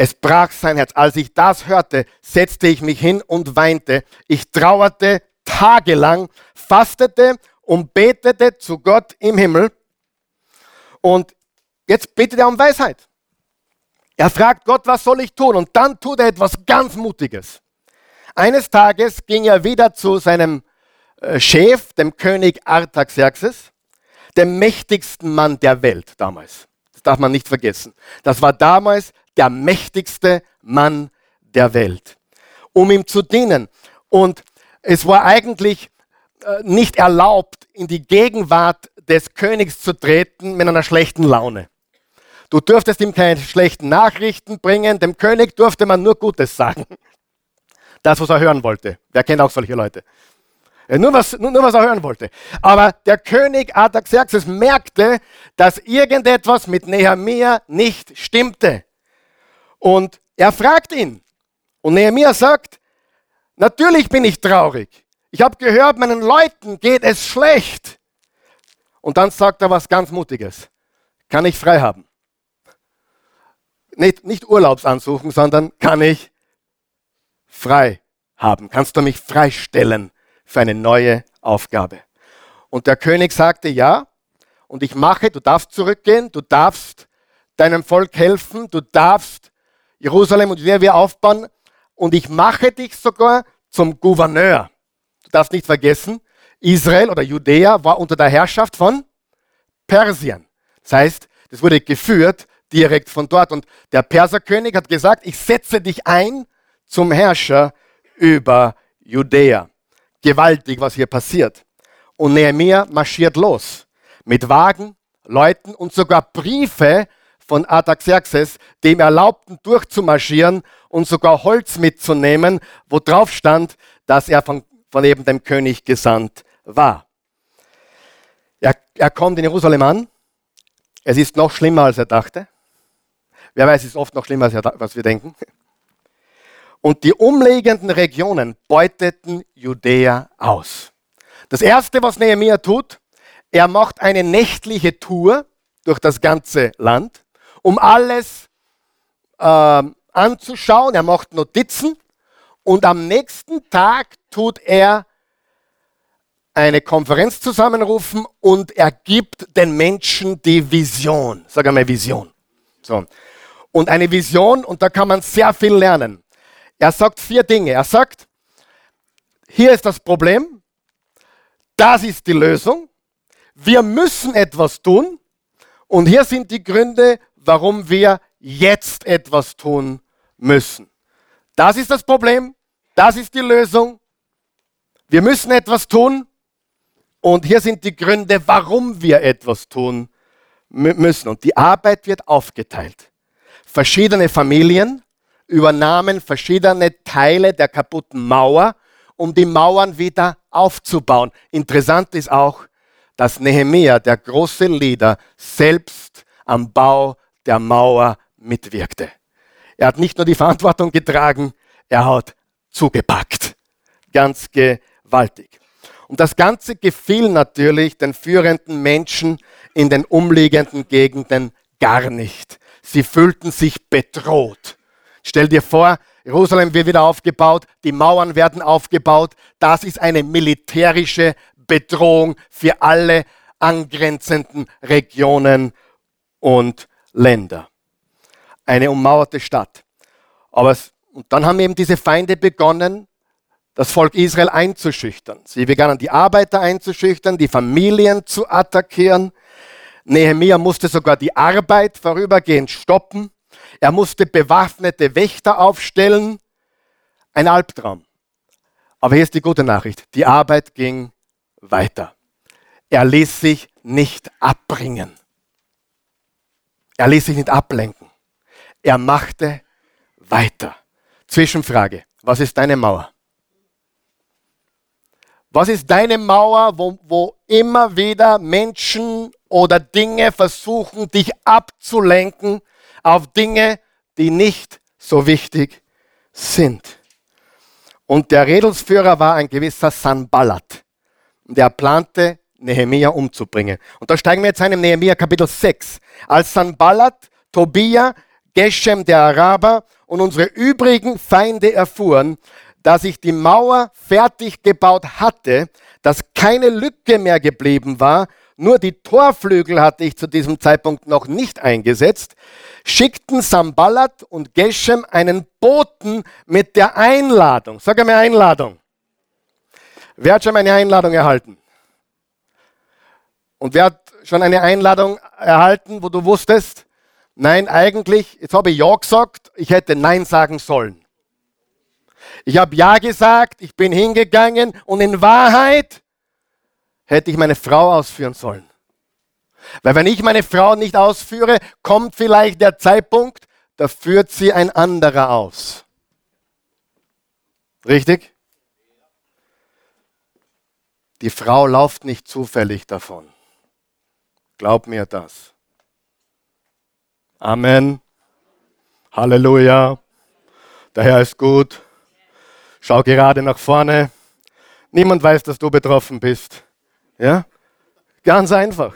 Es brach sein Herz. Als ich das hörte, setzte ich mich hin und weinte. Ich trauerte tagelang, fastete und betete zu Gott im Himmel. Und jetzt betet er um Weisheit. Er fragt Gott, was soll ich tun? Und dann tut er etwas ganz Mutiges. Eines Tages ging er wieder zu seinem äh, Chef, dem König Artaxerxes, dem mächtigsten Mann der Welt damals. Das darf man nicht vergessen. Das war damals der mächtigste Mann der Welt, um ihm zu dienen. Und es war eigentlich äh, nicht erlaubt, in die Gegenwart des Königs zu treten mit einer schlechten Laune. Du dürftest ihm keine schlechten Nachrichten bringen, dem König durfte man nur Gutes sagen. Das, was er hören wollte. Wer kennt auch solche Leute? Nur was, nur, nur was er hören wollte. Aber der König Artaxerxes merkte, dass irgendetwas mit Nehemiah nicht stimmte. Und er fragt ihn. Und Nehemiah sagt, natürlich bin ich traurig. Ich habe gehört, meinen Leuten geht es schlecht. Und dann sagt er was ganz Mutiges. Kann ich frei haben? Nicht, nicht Urlaubsansuchen, sondern kann ich frei haben? Kannst du mich freistellen für eine neue Aufgabe? Und der König sagte ja. Und ich mache, du darfst zurückgehen, du darfst deinem Volk helfen, du darfst Jerusalem und Judäa wir aufbauen und ich mache dich sogar zum Gouverneur. Du darfst nicht vergessen, Israel oder Judäa war unter der Herrschaft von Persien. Das heißt, das wurde geführt direkt von dort. Und der Perserkönig hat gesagt, ich setze dich ein zum Herrscher über Judäa. Gewaltig, was hier passiert. Und Nehemiah marschiert los mit Wagen, Leuten und sogar Briefe von Artaxerxes, dem erlaubten, durchzumarschieren und sogar Holz mitzunehmen, wo drauf stand, dass er von, von eben dem König gesandt war. Er, er kommt in Jerusalem an. Es ist noch schlimmer, als er dachte. Wer weiß, es ist oft noch schlimmer, als wir denken. Und die umliegenden Regionen beuteten Judäa aus. Das erste, was Nehemiah tut, er macht eine nächtliche Tour durch das ganze Land, um alles äh, anzuschauen. Er macht Notizen und am nächsten Tag tut er eine Konferenz zusammenrufen und er gibt den Menschen die Vision. Sag einmal Vision. So. Und eine Vision, und da kann man sehr viel lernen. Er sagt vier Dinge. Er sagt, hier ist das Problem, das ist die Lösung, wir müssen etwas tun und hier sind die Gründe, warum wir jetzt etwas tun müssen. Das ist das Problem, das ist die Lösung. Wir müssen etwas tun und hier sind die Gründe, warum wir etwas tun müssen. Und die Arbeit wird aufgeteilt. Verschiedene Familien übernahmen verschiedene Teile der kaputten Mauer, um die Mauern wieder aufzubauen. Interessant ist auch, dass Nehemia, der große Leader, selbst am Bau der Mauer mitwirkte. Er hat nicht nur die Verantwortung getragen, er hat zugepackt. Ganz gewaltig. Und das Ganze gefiel natürlich den führenden Menschen in den umliegenden Gegenden gar nicht. Sie fühlten sich bedroht. Stell dir vor, Jerusalem wird wieder aufgebaut, die Mauern werden aufgebaut. Das ist eine militärische Bedrohung für alle angrenzenden Regionen und Länder. Eine ummauerte Stadt. Aber es, und dann haben eben diese Feinde begonnen, das Volk Israel einzuschüchtern. Sie begannen die Arbeiter einzuschüchtern, die Familien zu attackieren. Nehemiah musste sogar die Arbeit vorübergehend stoppen. Er musste bewaffnete Wächter aufstellen. Ein Albtraum. Aber hier ist die gute Nachricht. Die Arbeit ging weiter. Er ließ sich nicht abbringen. Er ließ sich nicht ablenken. Er machte weiter. Zwischenfrage. Was ist deine Mauer? Was ist deine Mauer, wo, wo immer wieder Menschen oder Dinge versuchen, dich abzulenken auf Dinge, die nicht so wichtig sind? Und der Redelsführer war ein gewisser Sanballat der plante, Nehemia umzubringen. Und da steigen wir jetzt ein im Nehemia Kapitel 6. Als Sanballat, Tobia, Geshem der Araber und unsere übrigen Feinde erfuhren, dass ich die Mauer fertig gebaut hatte, dass keine Lücke mehr geblieben war, nur die Torflügel hatte ich zu diesem Zeitpunkt noch nicht eingesetzt, schickten Sambalat und Geshem einen Boten mit der Einladung. Sag einmal Einladung. Wer hat schon eine Einladung erhalten? Und wer hat schon eine Einladung erhalten, wo du wusstest, nein, eigentlich, jetzt habe ich Ja gesagt, ich hätte Nein sagen sollen. Ich habe Ja gesagt, ich bin hingegangen und in Wahrheit hätte ich meine Frau ausführen sollen. Weil wenn ich meine Frau nicht ausführe, kommt vielleicht der Zeitpunkt, da führt sie ein anderer aus. Richtig? Die Frau lauft nicht zufällig davon. Glaub mir das. Amen. Halleluja. Der Herr ist gut. Schau gerade nach vorne. Niemand weiß, dass du betroffen bist. Ja? Ganz einfach.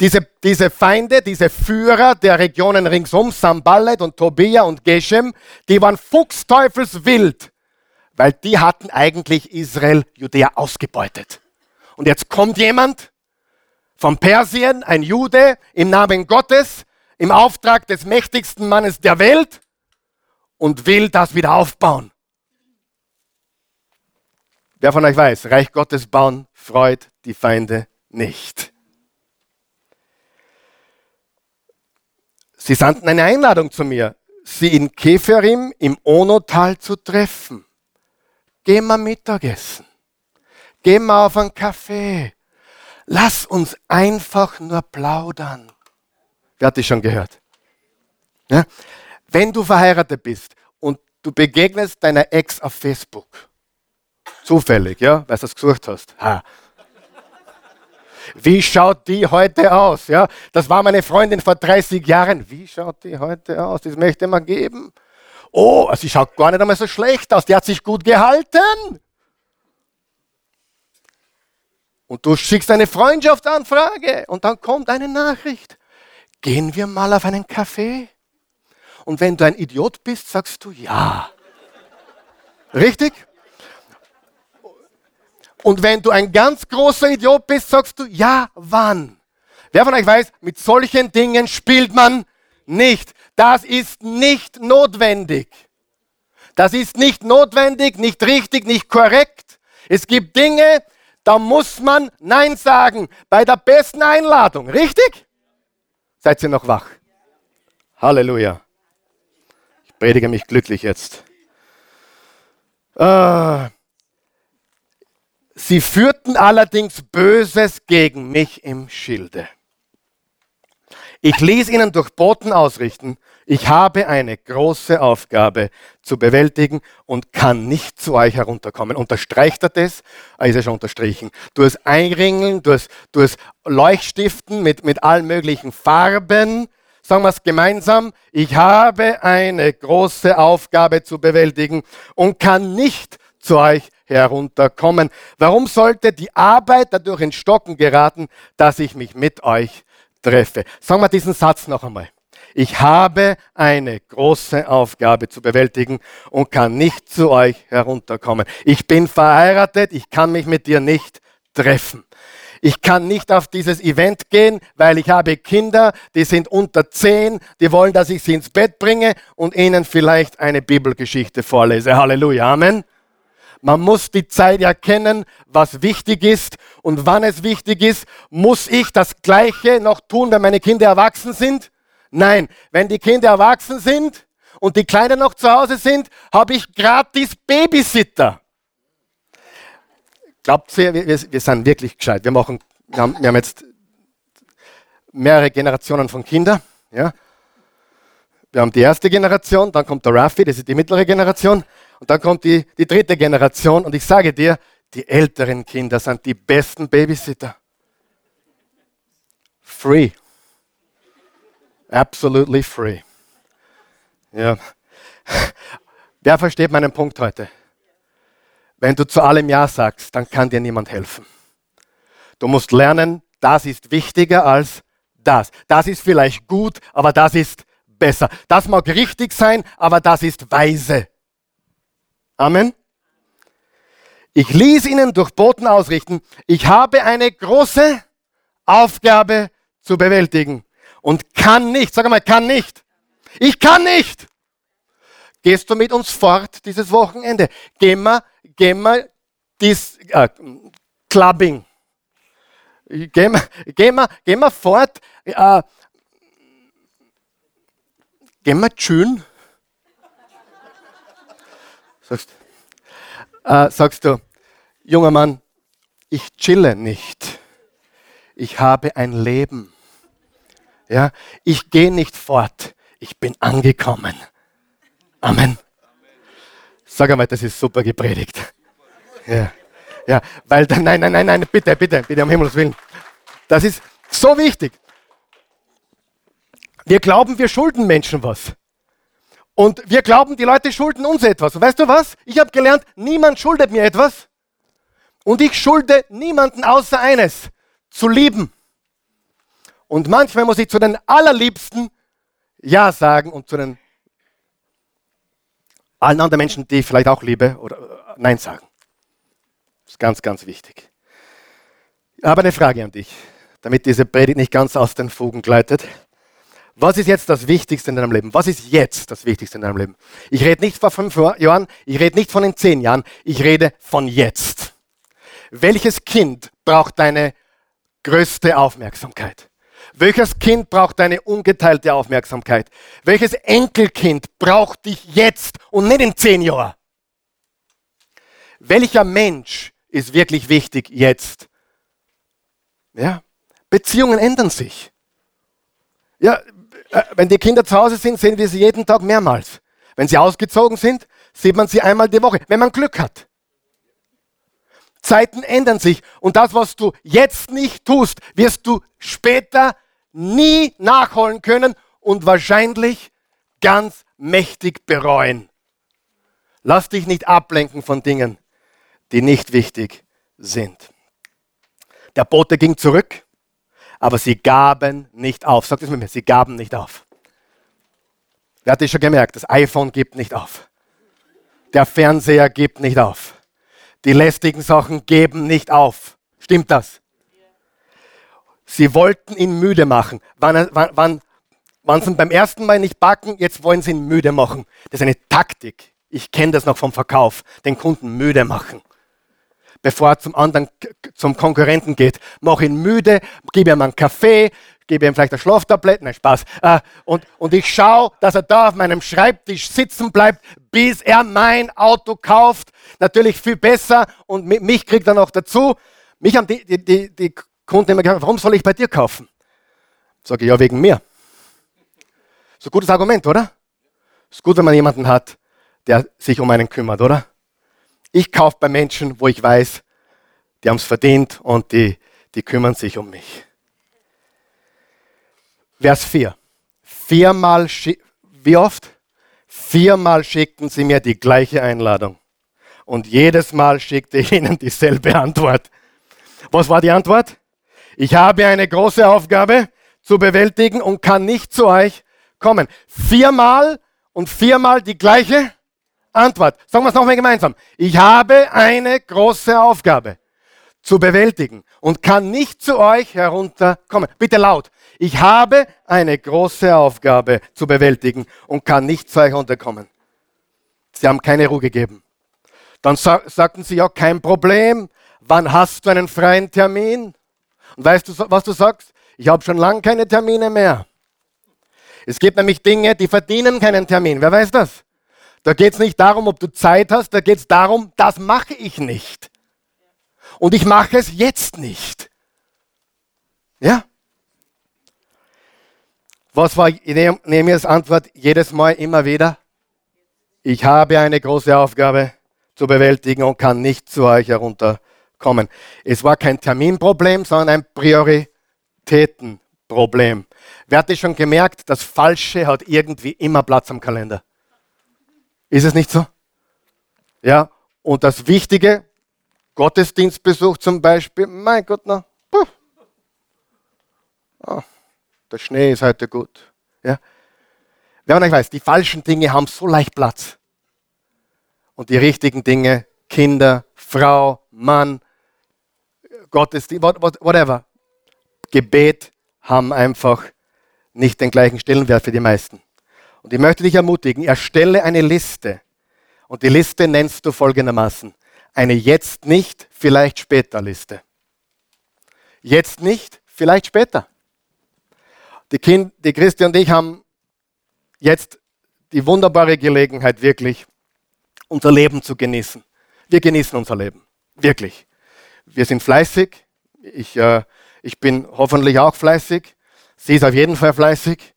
Diese, diese Feinde, diese Führer der Regionen ringsum, Sambalet und Tobia und Geshem, die waren fuchsteufelswild weil die hatten eigentlich Israel, Judäa ausgebeutet. Und jetzt kommt jemand von Persien, ein Jude, im Namen Gottes, im Auftrag des mächtigsten Mannes der Welt und will das wieder aufbauen. Wer von euch weiß, Reich Gottes bauen freut die Feinde nicht. Sie sandten eine Einladung zu mir, sie in Keferim im Onotal zu treffen. Gehen wir Mittagessen. Gehen wir auf einen Kaffee. Lass uns einfach nur plaudern. Wer hat das schon gehört? Ja? Wenn du verheiratet bist und du begegnest deiner Ex auf Facebook, zufällig, ja, weil du das gesucht hast, ha. Wie schaut die heute aus? Ja, das war meine Freundin vor 30 Jahren. Wie schaut die heute aus? Das möchte man geben. Oh, sie schaut gar nicht einmal so schlecht aus. Die hat sich gut gehalten. Und du schickst eine Freundschaftsanfrage und dann kommt eine Nachricht. Gehen wir mal auf einen Kaffee? Und wenn du ein Idiot bist, sagst du ja. Richtig? Und wenn du ein ganz großer Idiot bist, sagst du ja, wann? Wer von euch weiß, mit solchen Dingen spielt man nicht. Das ist nicht notwendig. Das ist nicht notwendig, nicht richtig, nicht korrekt. Es gibt Dinge, da muss man Nein sagen. Bei der besten Einladung. Richtig? Seid ihr noch wach? Halleluja. Ich predige mich glücklich jetzt. Äh, sie führten allerdings Böses gegen mich im Schilde. Ich ließ ihnen durch Boten ausrichten, ich habe eine große Aufgabe zu bewältigen und kann nicht zu euch herunterkommen. Unterstreicht er das? Ah, ist er schon unterstrichen. Du es einringeln, du es, du es Leuchtstiften mit, mit allen möglichen Farben. Sagen wir es gemeinsam. Ich habe eine große Aufgabe zu bewältigen und kann nicht zu euch herunterkommen. Warum sollte die Arbeit dadurch in Stocken geraten, dass ich mich mit euch treffe. Sagen wir diesen Satz noch einmal. Ich habe eine große Aufgabe zu bewältigen und kann nicht zu euch herunterkommen. Ich bin verheiratet, ich kann mich mit dir nicht treffen. Ich kann nicht auf dieses Event gehen, weil ich habe Kinder, die sind unter zehn, die wollen, dass ich sie ins Bett bringe und ihnen vielleicht eine Bibelgeschichte vorlese. Halleluja, Amen. Man muss die Zeit erkennen, was wichtig ist und wann es wichtig ist. Muss ich das Gleiche noch tun, wenn meine Kinder erwachsen sind? Nein, wenn die Kinder erwachsen sind und die Kleinen noch zu Hause sind, habe ich gratis Babysitter. Glaubt ihr, wir, wir, sind wirklich gescheit. Wir, machen, wir, haben, wir haben jetzt mehrere Generationen von Kindern. Ja? Wir haben die erste Generation, dann kommt der Raffi, das ist die mittlere Generation. Und dann kommt die, die dritte Generation und ich sage dir, die älteren Kinder sind die besten Babysitter. Free. Absolutely free. Ja. Wer versteht meinen Punkt heute? Wenn du zu allem Ja sagst, dann kann dir niemand helfen. Du musst lernen, das ist wichtiger als das. Das ist vielleicht gut, aber das ist besser. Das mag richtig sein, aber das ist weise. Amen. Ich ließ ihnen durch Boten ausrichten, ich habe eine große Aufgabe zu bewältigen und kann nicht, sag mal, kann nicht. Ich kann nicht. Gehst du mit uns fort dieses Wochenende? Gehen wir, gehen wir dies, äh, Clubbing. Gehen wir, gehen wir, gehen wir fort. Äh, gehen wir schön. Sagst, äh, sagst du, junger Mann, ich chille nicht. Ich habe ein Leben. Ja, ich gehe nicht fort. Ich bin angekommen. Amen. Sag einmal, das ist super gepredigt. Ja, ja, weil dann, nein, nein, nein, nein, bitte, bitte, bitte, um Himmels Willen. Das ist so wichtig. Wir glauben, wir schulden Menschen was. Und wir glauben, die Leute schulden uns etwas. Und weißt du was? Ich habe gelernt, niemand schuldet mir etwas. Und ich schulde niemanden außer eines, zu lieben. Und manchmal muss ich zu den allerliebsten Ja sagen und zu den allen anderen Menschen, die ich vielleicht auch liebe, oder äh, Nein sagen. Das ist ganz, ganz wichtig. Ich habe eine Frage an dich, damit diese Predigt nicht ganz aus den Fugen gleitet. Was ist jetzt das Wichtigste in deinem Leben? Was ist jetzt das Wichtigste in deinem Leben? Ich rede nicht von fünf Jahren, ich rede nicht von den zehn Jahren, ich rede von jetzt. Welches Kind braucht deine größte Aufmerksamkeit? Welches Kind braucht deine ungeteilte Aufmerksamkeit? Welches Enkelkind braucht dich jetzt und nicht in zehn Jahren? Welcher Mensch ist wirklich wichtig jetzt? Ja, Beziehungen ändern sich. Ja, äh, wenn die Kinder zu Hause sind, sehen wir sie jeden Tag mehrmals. Wenn sie ausgezogen sind, sieht man sie einmal die Woche, wenn man Glück hat. Zeiten ändern sich und das, was du jetzt nicht tust, wirst du später nie nachholen können und wahrscheinlich ganz mächtig bereuen. Lass dich nicht ablenken von Dingen, die nicht wichtig sind. Der Bote ging zurück, aber sie gaben nicht auf. Sagt es mit mir, sie gaben nicht auf. Wer hat das schon gemerkt? Das iPhone gibt nicht auf. Der Fernseher gibt nicht auf. Die lästigen Sachen geben nicht auf. Stimmt das? Sie wollten ihn müde machen. Wann, wann, sie beim ersten Mal nicht backen, jetzt wollen sie ihn müde machen. Das ist eine Taktik. Ich kenne das noch vom Verkauf. Den Kunden müde machen. Bevor er zum anderen, zum Konkurrenten geht. Mach ihn müde, gib ihm einen Kaffee, gebe ihm vielleicht eine Schlaftablette, nein, Spaß. Äh, und, und ich schaue, dass er da auf meinem Schreibtisch sitzen bleibt, bis er mein Auto kauft. Natürlich viel besser und mich kriegt er noch dazu. Mich haben die, die, die Kunden immer gefragt, warum soll ich bei dir kaufen? Sage ich, ja, wegen mir. So gutes Argument, oder? Ist gut, wenn man jemanden hat, der sich um einen kümmert, oder? Ich kaufe bei Menschen, wo ich weiß, die haben es verdient und die, die kümmern sich um mich. Vers 4. Viermal, wie oft? Viermal schickten sie mir die gleiche Einladung. Und jedes Mal schickte ich ihnen dieselbe Antwort. Was war die Antwort? Ich habe eine große Aufgabe zu bewältigen und kann nicht zu euch kommen. Viermal und viermal die gleiche Antwort. Sagen wir es nochmal gemeinsam. Ich habe eine große Aufgabe zu bewältigen und kann nicht zu euch herunterkommen. Bitte laut. Ich habe eine große Aufgabe zu bewältigen und kann nicht zu euch herunterkommen. Sie haben keine Ruhe gegeben. Dann sa sagten sie, ja, kein Problem. Wann hast du einen freien Termin? Und weißt du, was du sagst? Ich habe schon lange keine Termine mehr. Es gibt nämlich Dinge, die verdienen keinen Termin. Wer weiß das? Da geht es nicht darum, ob du Zeit hast, da geht es darum, das mache ich nicht und ich mache es jetzt nicht. Ja? Was war Nehemias Antwort jedes Mal immer wieder? Ich habe eine große Aufgabe zu bewältigen und kann nicht zu euch herunterkommen. Es war kein Terminproblem, sondern ein Prioritätenproblem. Wer hat das schon gemerkt? Das Falsche hat irgendwie immer Platz am Kalender. Ist es nicht so? Ja, und das Wichtige, Gottesdienstbesuch zum Beispiel, mein Gott, na, oh, der Schnee ist heute gut. Ja? Wer von euch weiß, die falschen Dinge haben so leicht Platz. Und die richtigen Dinge, Kinder, Frau, Mann, Gottesdienst, whatever, Gebet haben einfach nicht den gleichen Stellenwert für die meisten. Und ich möchte dich ermutigen, erstelle eine Liste. Und die Liste nennst du folgendermaßen eine jetzt nicht, vielleicht später Liste. Jetzt nicht, vielleicht später. Die, kind, die Christi und ich haben jetzt die wunderbare Gelegenheit, wirklich unser Leben zu genießen. Wir genießen unser Leben, wirklich. Wir sind fleißig. Ich, äh, ich bin hoffentlich auch fleißig. Sie ist auf jeden Fall fleißig.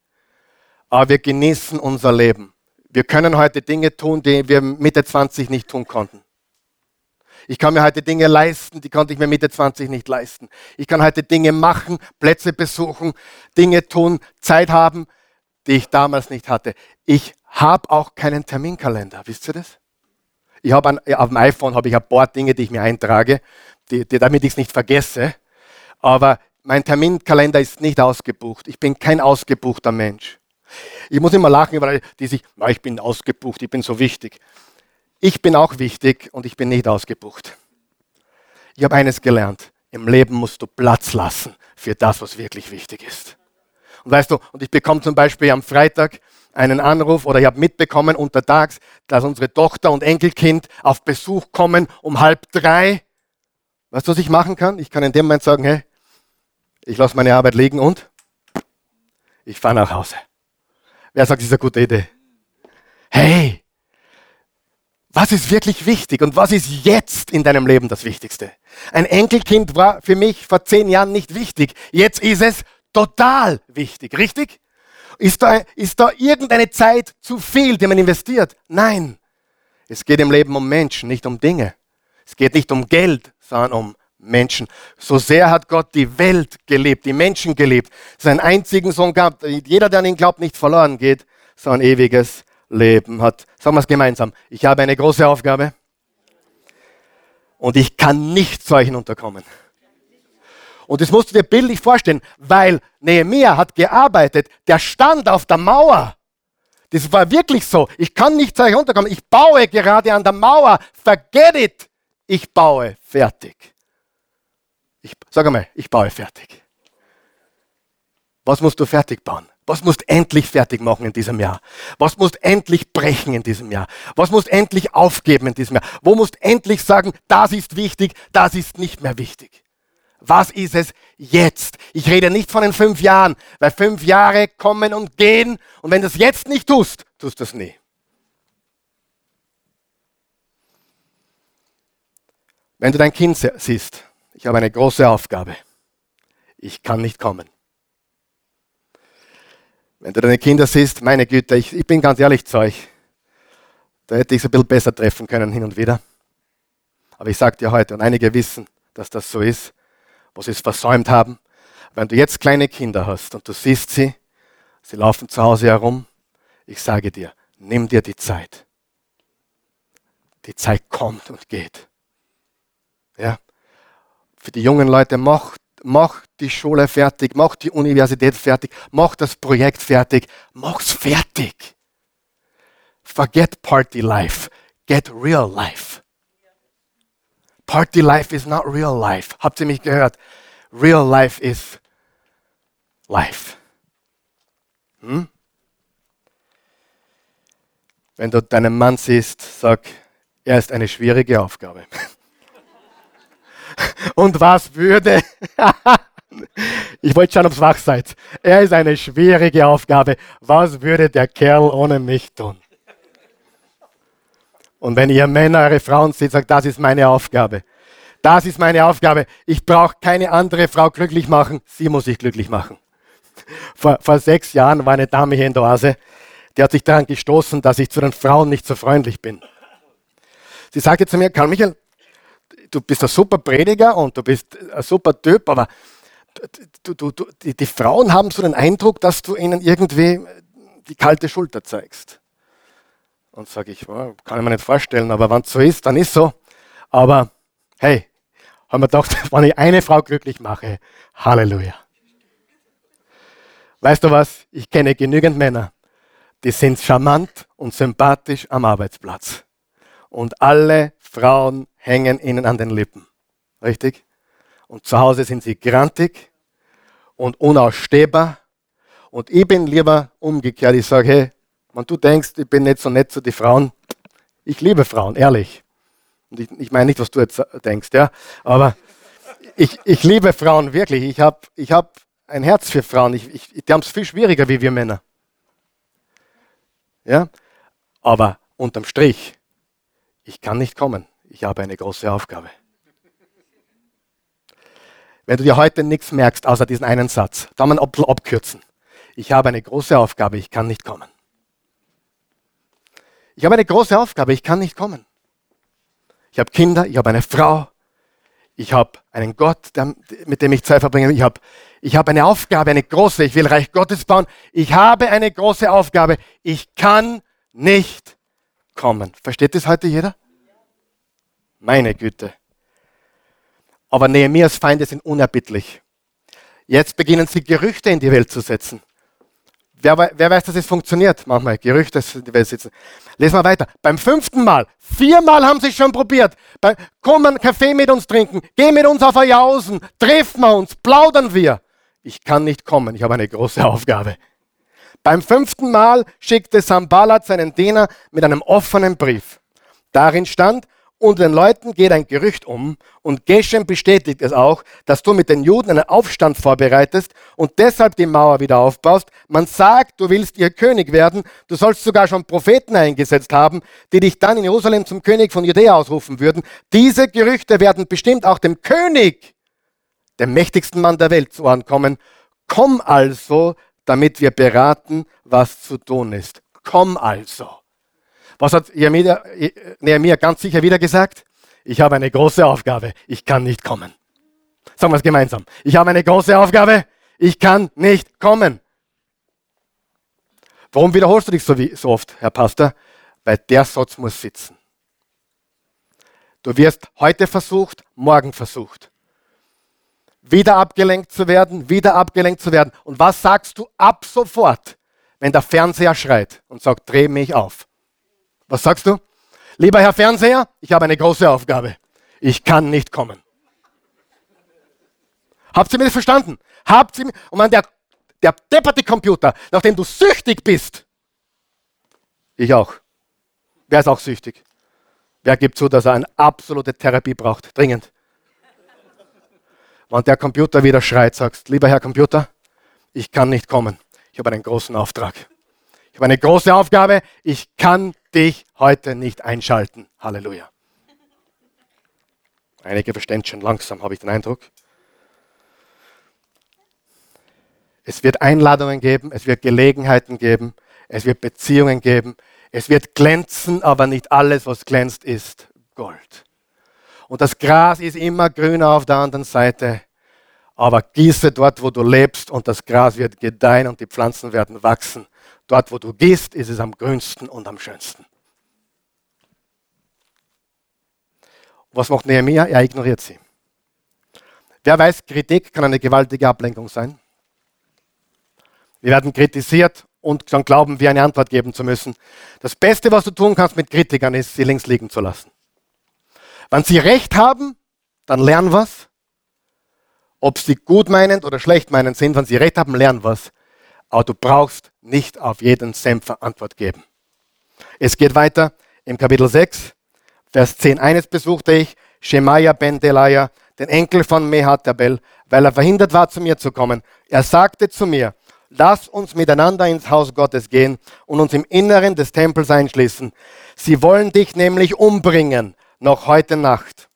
Aber wir genießen unser Leben. Wir können heute Dinge tun, die wir Mitte 20 nicht tun konnten. Ich kann mir heute Dinge leisten, die konnte ich mir Mitte 20 nicht leisten. Ich kann heute Dinge machen, Plätze besuchen, Dinge tun, Zeit haben, die ich damals nicht hatte. Ich habe auch keinen Terminkalender. Wisst ihr das? Ich habe auf dem iPhone habe ich ein paar Dinge, die ich mir eintrage, die, die, damit ich es nicht vergesse. Aber mein Terminkalender ist nicht ausgebucht. Ich bin kein ausgebuchter Mensch. Ich muss immer lachen, weil die sich, na, ich bin ausgebucht, ich bin so wichtig. Ich bin auch wichtig und ich bin nicht ausgebucht. Ich habe eines gelernt. Im Leben musst du Platz lassen für das, was wirklich wichtig ist. Und weißt du, und ich bekomme zum Beispiel am Freitag einen Anruf oder ich habe mitbekommen untertags, dass unsere Tochter und Enkelkind auf Besuch kommen um halb drei. Weißt du, was ich machen kann? Ich kann in dem Moment sagen, hey, ich lasse meine Arbeit liegen und ich fahre nach Hause. Wer sagt, das ist eine gute Idee? Hey, was ist wirklich wichtig und was ist jetzt in deinem Leben das Wichtigste? Ein Enkelkind war für mich vor zehn Jahren nicht wichtig. Jetzt ist es total wichtig, richtig? Ist da, ist da irgendeine Zeit zu viel, die man investiert? Nein. Es geht im Leben um Menschen, nicht um Dinge. Es geht nicht um Geld, sondern um Menschen. So sehr hat Gott die Welt gelebt, die Menschen gelebt, seinen einzigen Sohn gab, jeder, der an ihn glaubt, nicht verloren geht, sondern ewiges Leben hat. Sagen wir es gemeinsam. Ich habe eine große Aufgabe und ich kann nicht solchen unterkommen. Und das musst du dir bildlich vorstellen, weil Nehemiah hat gearbeitet, der stand auf der Mauer. Das war wirklich so. Ich kann nicht solch unterkommen. Ich baue gerade an der Mauer. Forget it. Ich baue fertig. Ich, sag einmal, ich baue fertig. Was musst du fertig bauen? Was musst endlich fertig machen in diesem Jahr? Was musst endlich brechen in diesem Jahr? Was musst endlich aufgeben in diesem Jahr? Wo musst endlich sagen, das ist wichtig, das ist nicht mehr wichtig? Was ist es jetzt? Ich rede nicht von den fünf Jahren, weil fünf Jahre kommen und gehen und wenn du es jetzt nicht tust, tust du es nie. Wenn du dein Kind siehst, ich habe eine große Aufgabe. Ich kann nicht kommen. Wenn du deine Kinder siehst, meine Güte, ich, ich bin ganz ehrlich zu euch, da hätte ich es ein bisschen besser treffen können hin und wieder. Aber ich sage dir heute, und einige wissen, dass das so ist, wo sie es versäumt haben. Wenn du jetzt kleine Kinder hast und du siehst sie, sie laufen zu Hause herum, ich sage dir, nimm dir die Zeit. Die Zeit kommt und geht. Ja? Für die jungen Leute, mach mach die Schule fertig, mach die Universität fertig, mach das Projekt fertig, mach's fertig. Forget party life, get real life. Party life is not real life. Habt ihr mich gehört? Real life is life. Hm? Wenn du deinen Mann siehst, sag, er ist eine schwierige Aufgabe. Und was würde? ich wollte schauen, ob es wach seid. Er ist eine schwierige Aufgabe. Was würde der Kerl ohne mich tun? Und wenn ihr Männer eure Frauen seht, sagt, das ist meine Aufgabe. Das ist meine Aufgabe. Ich brauche keine andere Frau glücklich machen. Sie muss sich glücklich machen. Vor, vor sechs Jahren war eine Dame hier in der Oase, die hat sich daran gestoßen, dass ich zu den Frauen nicht so freundlich bin. Sie sagte zu mir, Karl Michael, du bist ein super Prediger und du bist ein super Typ, aber du, du, du, die, die Frauen haben so den Eindruck, dass du ihnen irgendwie die kalte Schulter zeigst. Und sage ich, oh, kann ich mir nicht vorstellen, aber wenn es so ist, dann ist so. Aber hey, haben wir gedacht, wenn ich eine Frau glücklich mache, Halleluja. Weißt du was? Ich kenne genügend Männer, die sind charmant und sympathisch am Arbeitsplatz. Und alle Frauen hängen ihnen an den Lippen. Richtig? Und zu Hause sind sie grantig und unausstehbar. Und ich bin lieber umgekehrt. Ich sage, hey, wenn du denkst, ich bin nicht so nett zu den Frauen, ich liebe Frauen, ehrlich. Und ich, ich meine nicht, was du jetzt denkst, ja. Aber ich, ich liebe Frauen wirklich. Ich habe ich hab ein Herz für Frauen. Ich, ich, die haben es viel schwieriger wie wir Männer. Ja. Aber unterm Strich, ich kann nicht kommen ich habe eine große Aufgabe. Wenn du dir heute nichts merkst, außer diesen einen Satz, dann mal ein bisschen abkürzen. Ich habe eine große Aufgabe, ich kann nicht kommen. Ich habe eine große Aufgabe, ich kann nicht kommen. Ich habe Kinder, ich habe eine Frau, ich habe einen Gott, der, mit dem ich Zeit verbringe. Ich habe, ich habe eine Aufgabe, eine große. Ich will Reich Gottes bauen. Ich habe eine große Aufgabe. Ich kann nicht kommen. Versteht das heute jeder? Meine Güte. Aber Nehemias Feinde sind unerbittlich. Jetzt beginnen sie Gerüchte in die Welt zu setzen. Wer, wer, weiß, dass es funktioniert? Manchmal Gerüchte in die Welt setzen. Lesen wir weiter. Beim fünften Mal, viermal haben sie es schon probiert. Bei, komm einen Kaffee mit uns trinken, geh mit uns auf ein Jausen, treffen wir uns, plaudern wir. Ich kann nicht kommen, ich habe eine große Aufgabe. Beim fünften Mal schickte Sambalat seinen Diener mit einem offenen Brief. Darin stand, unter den Leuten geht ein Gerücht um und Geshem bestätigt es auch, dass du mit den Juden einen Aufstand vorbereitest und deshalb die Mauer wieder aufbaust. Man sagt, du willst ihr König werden. Du sollst sogar schon Propheten eingesetzt haben, die dich dann in Jerusalem zum König von Judäa ausrufen würden. Diese Gerüchte werden bestimmt auch dem König, dem mächtigsten Mann der Welt, zu Ohren kommen. Komm also, damit wir beraten, was zu tun ist. Komm also. Was hat Nehemiah ganz sicher wieder gesagt? ich habe eine große Aufgabe, ich kann nicht kommen. Sagen wir es gemeinsam. Ich habe eine große Aufgabe, ich kann nicht kommen. Warum wiederholst du dich so, wie, so oft, Herr Pastor? Weil der Satz muss sitzen. Du wirst heute versucht, morgen versucht. Wieder abgelenkt zu werden, wieder abgelenkt zu werden. Und was sagst du ab sofort, wenn der Fernseher schreit und sagt, dreh mich auf? Was sagst du? Lieber Herr Fernseher, ich habe eine große Aufgabe. Ich kann nicht kommen. Habt ihr das verstanden? Habt ihr mir, und man, der, der depperte Computer, nachdem du süchtig bist, ich auch. Wer ist auch süchtig? Wer gibt zu, dass er eine absolute Therapie braucht? Dringend. Wenn der Computer wieder schreit, sagst, lieber Herr Computer, ich kann nicht kommen. Ich habe einen großen Auftrag. Ich habe eine große Aufgabe. Ich kann dich heute nicht einschalten. Halleluja. Einige verstehen schon langsam, habe ich den Eindruck. Es wird Einladungen geben, es wird Gelegenheiten geben, es wird Beziehungen geben, es wird glänzen, aber nicht alles, was glänzt, ist Gold. Und das Gras ist immer grüner auf der anderen Seite, aber gieße dort, wo du lebst und das Gras wird gedeihen und die Pflanzen werden wachsen. Dort, wo du gehst, ist es am grünsten und am schönsten. Was macht Nehemiah? Er ignoriert sie. Wer weiß, Kritik kann eine gewaltige Ablenkung sein. Wir werden kritisiert und dann glauben wir eine Antwort geben zu müssen. Das Beste, was du tun kannst mit Kritikern, ist, sie links liegen zu lassen. Wenn sie recht haben, dann lern was. Ob sie gut meinend oder schlecht meinend sind, wenn sie recht haben, lern was. Aber du brauchst nicht auf jeden Sämpfer Antwort geben. Es geht weiter im Kapitel 6, Vers 10. Eines besuchte ich, Shemaiah ben Delaya, den Enkel von Mehatabel, weil er verhindert war, zu mir zu kommen. Er sagte zu mir, lass uns miteinander ins Haus Gottes gehen und uns im Inneren des Tempels einschließen. Sie wollen dich nämlich umbringen, noch heute Nacht.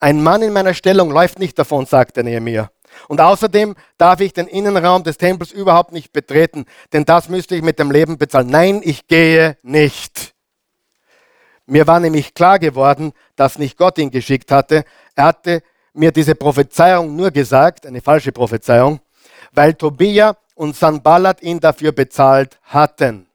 Ein Mann in meiner Stellung läuft nicht davon, sagte Nehemiah. Und außerdem darf ich den Innenraum des Tempels überhaupt nicht betreten, denn das müsste ich mit dem Leben bezahlen. Nein, ich gehe nicht. Mir war nämlich klar geworden, dass nicht Gott ihn geschickt hatte. Er hatte mir diese Prophezeiung nur gesagt, eine falsche Prophezeiung, weil Tobia und Sanballat ihn dafür bezahlt hatten.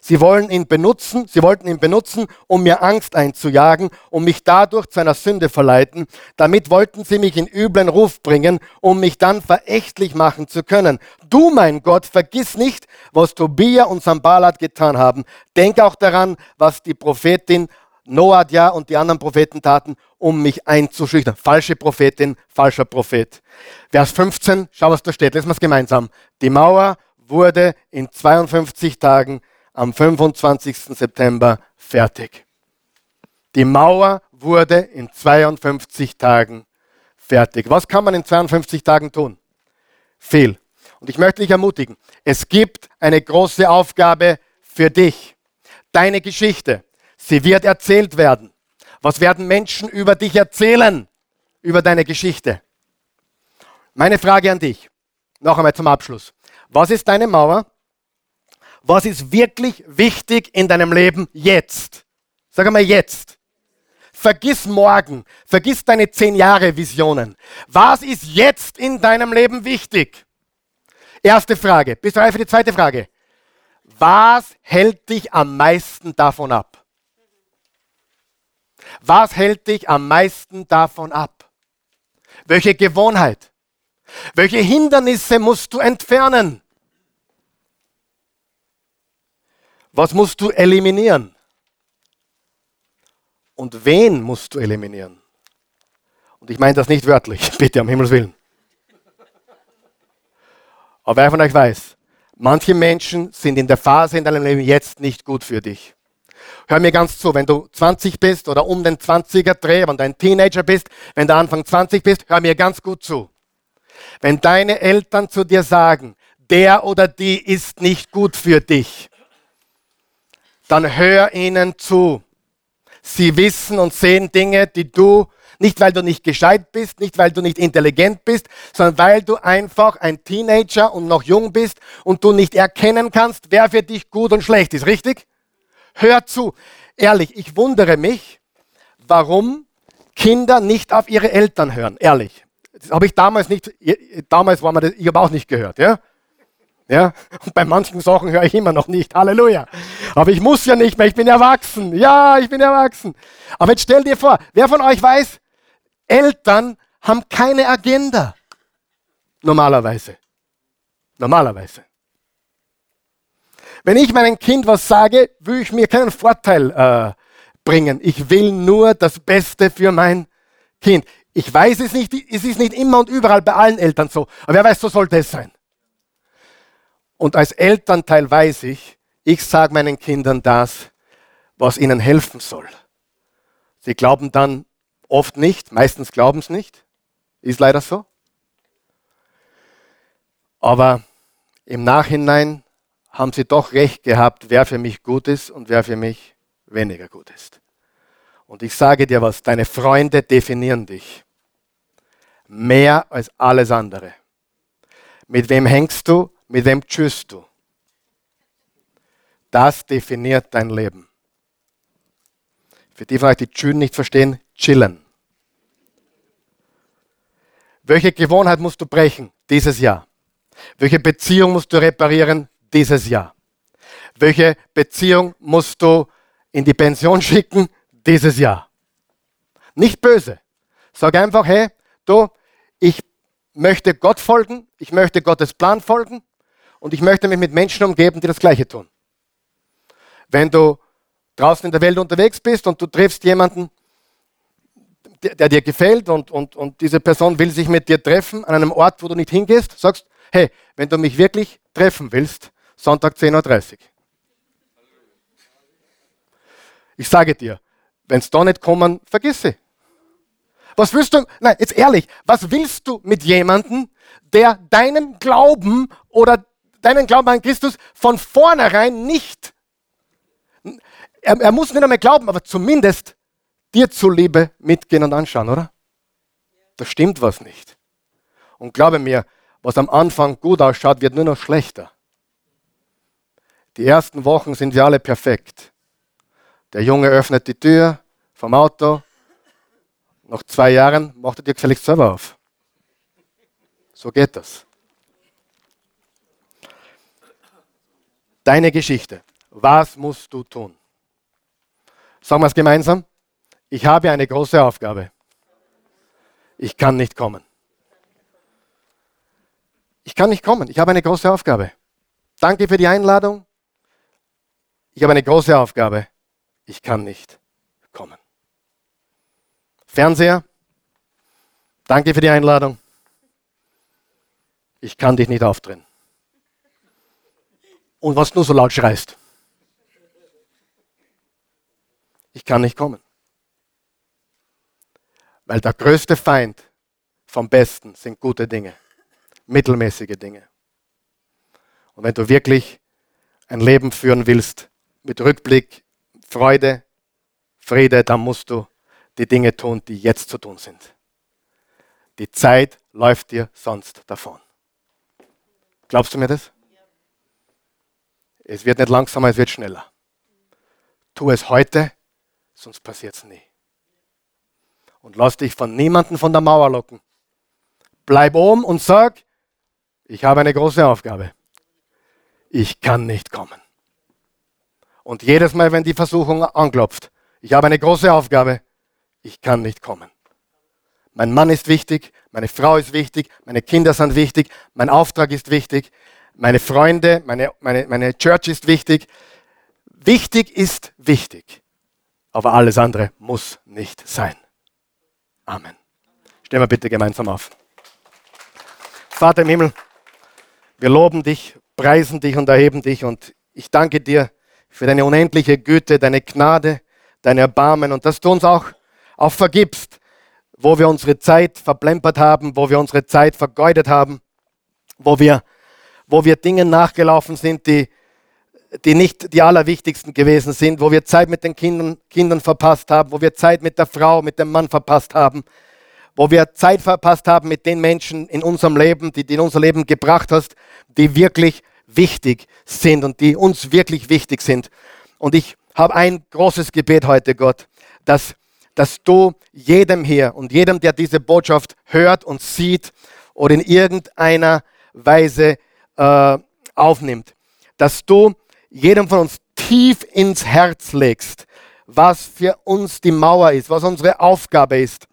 Sie wollen ihn benutzen, sie wollten ihn benutzen, um mir Angst einzujagen, um mich dadurch zu einer Sünde verleiten. Damit wollten sie mich in üblen Ruf bringen, um mich dann verächtlich machen zu können. Du, mein Gott, vergiss nicht, was Tobia und Sanballat getan haben. Denk auch daran, was die Prophetin Noadja und die anderen Propheten taten, um mich einzuschüchtern. Falsche Prophetin, falscher Prophet. Vers 15, schau, was da steht. Lesen wir es gemeinsam. Die Mauer wurde in 52 Tagen am 25. September fertig. Die Mauer wurde in 52 Tagen fertig. Was kann man in 52 Tagen tun? Viel. Und ich möchte dich ermutigen, es gibt eine große Aufgabe für dich. Deine Geschichte, Sie wird erzählt werden. Was werden Menschen über dich erzählen? Über deine Geschichte. Meine Frage an dich, noch einmal zum Abschluss. Was ist deine Mauer? Was ist wirklich wichtig in deinem Leben jetzt? Sag einmal jetzt. Vergiss morgen. Vergiss deine zehn Jahre Visionen. Was ist jetzt in deinem Leben wichtig? Erste Frage. Bist du reif für die zweite Frage? Was hält dich am meisten davon ab? Was hält dich am meisten davon ab? Welche Gewohnheit? Welche Hindernisse musst du entfernen? Was musst du eliminieren? Und wen musst du eliminieren? Und ich meine das nicht wörtlich, bitte um Himmels Willen. Aber wer von euch weiß, manche Menschen sind in der Phase in deinem Leben jetzt nicht gut für dich. Hör mir ganz zu, wenn du 20 bist oder um den 20er Dreh, wenn du ein Teenager bist, wenn du Anfang 20 bist, hör mir ganz gut zu. Wenn deine Eltern zu dir sagen, der oder die ist nicht gut für dich, dann hör ihnen zu. Sie wissen und sehen Dinge, die du, nicht weil du nicht gescheit bist, nicht weil du nicht intelligent bist, sondern weil du einfach ein Teenager und noch jung bist und du nicht erkennen kannst, wer für dich gut und schlecht ist, richtig? Hör zu. Ehrlich, ich wundere mich, warum Kinder nicht auf ihre Eltern hören, ehrlich. Das habe ich damals nicht, damals war man das, ich habe auch nicht gehört, ja. Ja, und bei manchen Sachen höre ich immer noch nicht. Halleluja. Aber ich muss ja nicht mehr, ich bin erwachsen. Ja, ich bin erwachsen. Aber jetzt stell dir vor, wer von euch weiß, Eltern haben keine Agenda. Normalerweise. Normalerweise. Wenn ich meinem Kind was sage, will ich mir keinen Vorteil äh, bringen. Ich will nur das Beste für mein Kind. Ich weiß es nicht, es ist nicht immer und überall bei allen Eltern so. Aber wer weiß, so sollte es sein. Und als Elternteil weiß ich, ich sage meinen Kindern das, was ihnen helfen soll. Sie glauben dann oft nicht, meistens glauben es nicht. Ist leider so. Aber im Nachhinein haben sie doch recht gehabt, wer für mich gut ist und wer für mich weniger gut ist. Und ich sage dir was, deine Freunde definieren dich mehr als alles andere. Mit wem hängst du? Mit wem tschüsst du? Das definiert dein Leben. Für die von euch, die Tschüden nicht verstehen, chillen. Welche Gewohnheit musst du brechen dieses Jahr? Welche Beziehung musst du reparieren dieses Jahr? Welche Beziehung musst du in die Pension schicken dieses Jahr? Nicht böse. Sag einfach, hey, du, ich möchte Gott folgen, ich möchte Gottes Plan folgen und ich möchte mich mit Menschen umgeben, die das Gleiche tun. Wenn du draußen in der Welt unterwegs bist und du triffst jemanden, der, der dir gefällt und, und, und diese Person will sich mit dir treffen an einem Ort, wo du nicht hingehst, sagst, hey, wenn du mich wirklich treffen willst, Sonntag 10.30 Uhr. Ich sage dir, wenn es da nicht kommen, vergiss sie. Was willst du, nein, jetzt ehrlich, was willst du mit jemandem, der deinen Glauben oder deinen Glauben an Christus von vornherein nicht, er, er muss nicht einmal glauben, aber zumindest dir zuliebe mitgehen und anschauen, oder? Da stimmt was nicht. Und glaube mir, was am Anfang gut ausschaut, wird nur noch schlechter. Die ersten Wochen sind wir alle perfekt. Der Junge öffnet die Tür vom Auto. Nach zwei Jahren macht er dir gefälligst selber auf. So geht das. Deine Geschichte. Was musst du tun? Sagen wir es gemeinsam. Ich habe eine große Aufgabe. Ich kann nicht kommen. Ich kann nicht kommen. Ich habe eine große Aufgabe. Danke für die Einladung. Ich habe eine große Aufgabe. Ich kann nicht kommen. Fernseher, danke für die Einladung. Ich kann dich nicht aufdrehen. Und was du so laut schreist. Ich kann nicht kommen. Weil der größte Feind vom Besten sind gute Dinge, mittelmäßige Dinge. Und wenn du wirklich ein Leben führen willst mit Rückblick, Freude, Friede, dann musst du die Dinge tun, die jetzt zu tun sind. Die Zeit läuft dir sonst davon. Glaubst du mir das? Es wird nicht langsamer, es wird schneller. Tu es heute, sonst passiert es nie und lass dich von niemandem von der Mauer locken. Bleib oben und sag, ich habe eine große Aufgabe. Ich kann nicht kommen. Und jedes Mal, wenn die Versuchung anklopft, ich habe eine große Aufgabe, ich kann nicht kommen. Mein Mann ist wichtig, meine Frau ist wichtig, meine Kinder sind wichtig, mein Auftrag ist wichtig, meine Freunde, meine, meine, meine Church ist wichtig. Wichtig ist wichtig, aber alles andere muss nicht sein. Amen. Stellen wir bitte gemeinsam auf. Vater im Himmel, wir loben dich, preisen dich und erheben dich und ich danke dir für deine unendliche Güte, deine Gnade, dein Erbarmen und dass du uns auch, auch vergibst, wo wir unsere Zeit verplempert haben, wo wir unsere Zeit vergeudet haben, wo wir, wo wir Dinge nachgelaufen sind, die, die nicht die allerwichtigsten gewesen sind, wo wir Zeit mit den Kindern, Kindern verpasst haben, wo wir Zeit mit der Frau, mit dem Mann verpasst haben, wo wir Zeit verpasst haben mit den Menschen in unserem Leben, die du in unser Leben gebracht hast, die wirklich wichtig sind und die uns wirklich wichtig sind. Und ich habe ein großes Gebet heute, Gott, dass, dass du jedem hier und jedem, der diese Botschaft hört und sieht oder in irgendeiner Weise äh, aufnimmt, dass du jedem von uns tief ins Herz legst, was für uns die Mauer ist, was unsere Aufgabe ist,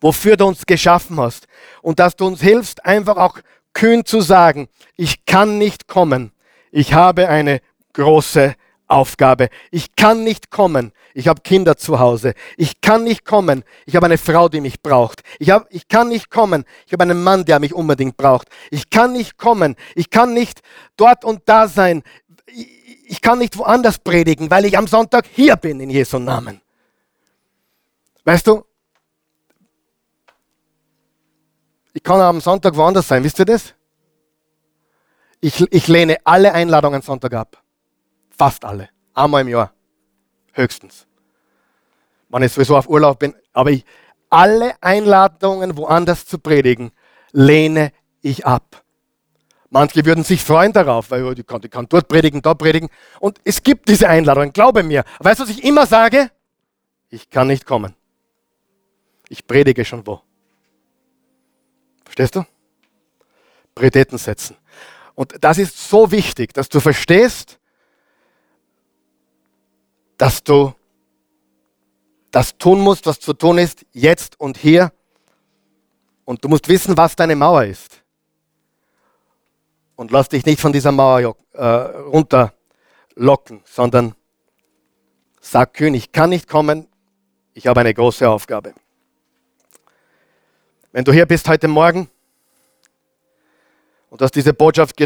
wofür du uns geschaffen hast. Und dass du uns hilfst, einfach auch kühn zu sagen, ich kann nicht kommen, ich habe eine große Aufgabe. Ich kann nicht kommen. Ich habe Kinder zu Hause. Ich kann nicht kommen. Ich habe eine Frau, die mich braucht. Ich, hab, ich kann nicht kommen. Ich habe einen Mann, der mich unbedingt braucht. Ich kann nicht kommen. Ich kann nicht dort und da sein. Ich, kann nicht woanders predigen, weil ich am Sonntag hier bin in Jesu Namen. Weißt du, ich kann am Sonntag woanders sein. Wisst ihr das? Ich, ich lehne alle Einladungen Sonntag ab. Fast alle. Einmal im Jahr. Höchstens. Wenn ich sowieso auf Urlaub bin. Aber ich, alle Einladungen, woanders zu predigen, lehne ich ab. Manche würden sich freuen darauf, weil ich kann, ich kann dort predigen, dort predigen. Und es gibt diese Einladungen, glaube mir. Weißt du, was ich immer sage? Ich kann nicht kommen. Ich predige schon wo. Verstehst du? Prioritäten setzen. Und das ist so wichtig, dass du verstehst, dass du das tun musst, was zu tun ist, jetzt und hier. Und du musst wissen, was deine Mauer ist. Und lass dich nicht von dieser Mauer äh, runterlocken, sondern sag ich kann nicht kommen, ich habe eine große Aufgabe. Wenn du hier bist heute Morgen und du hast diese Botschaft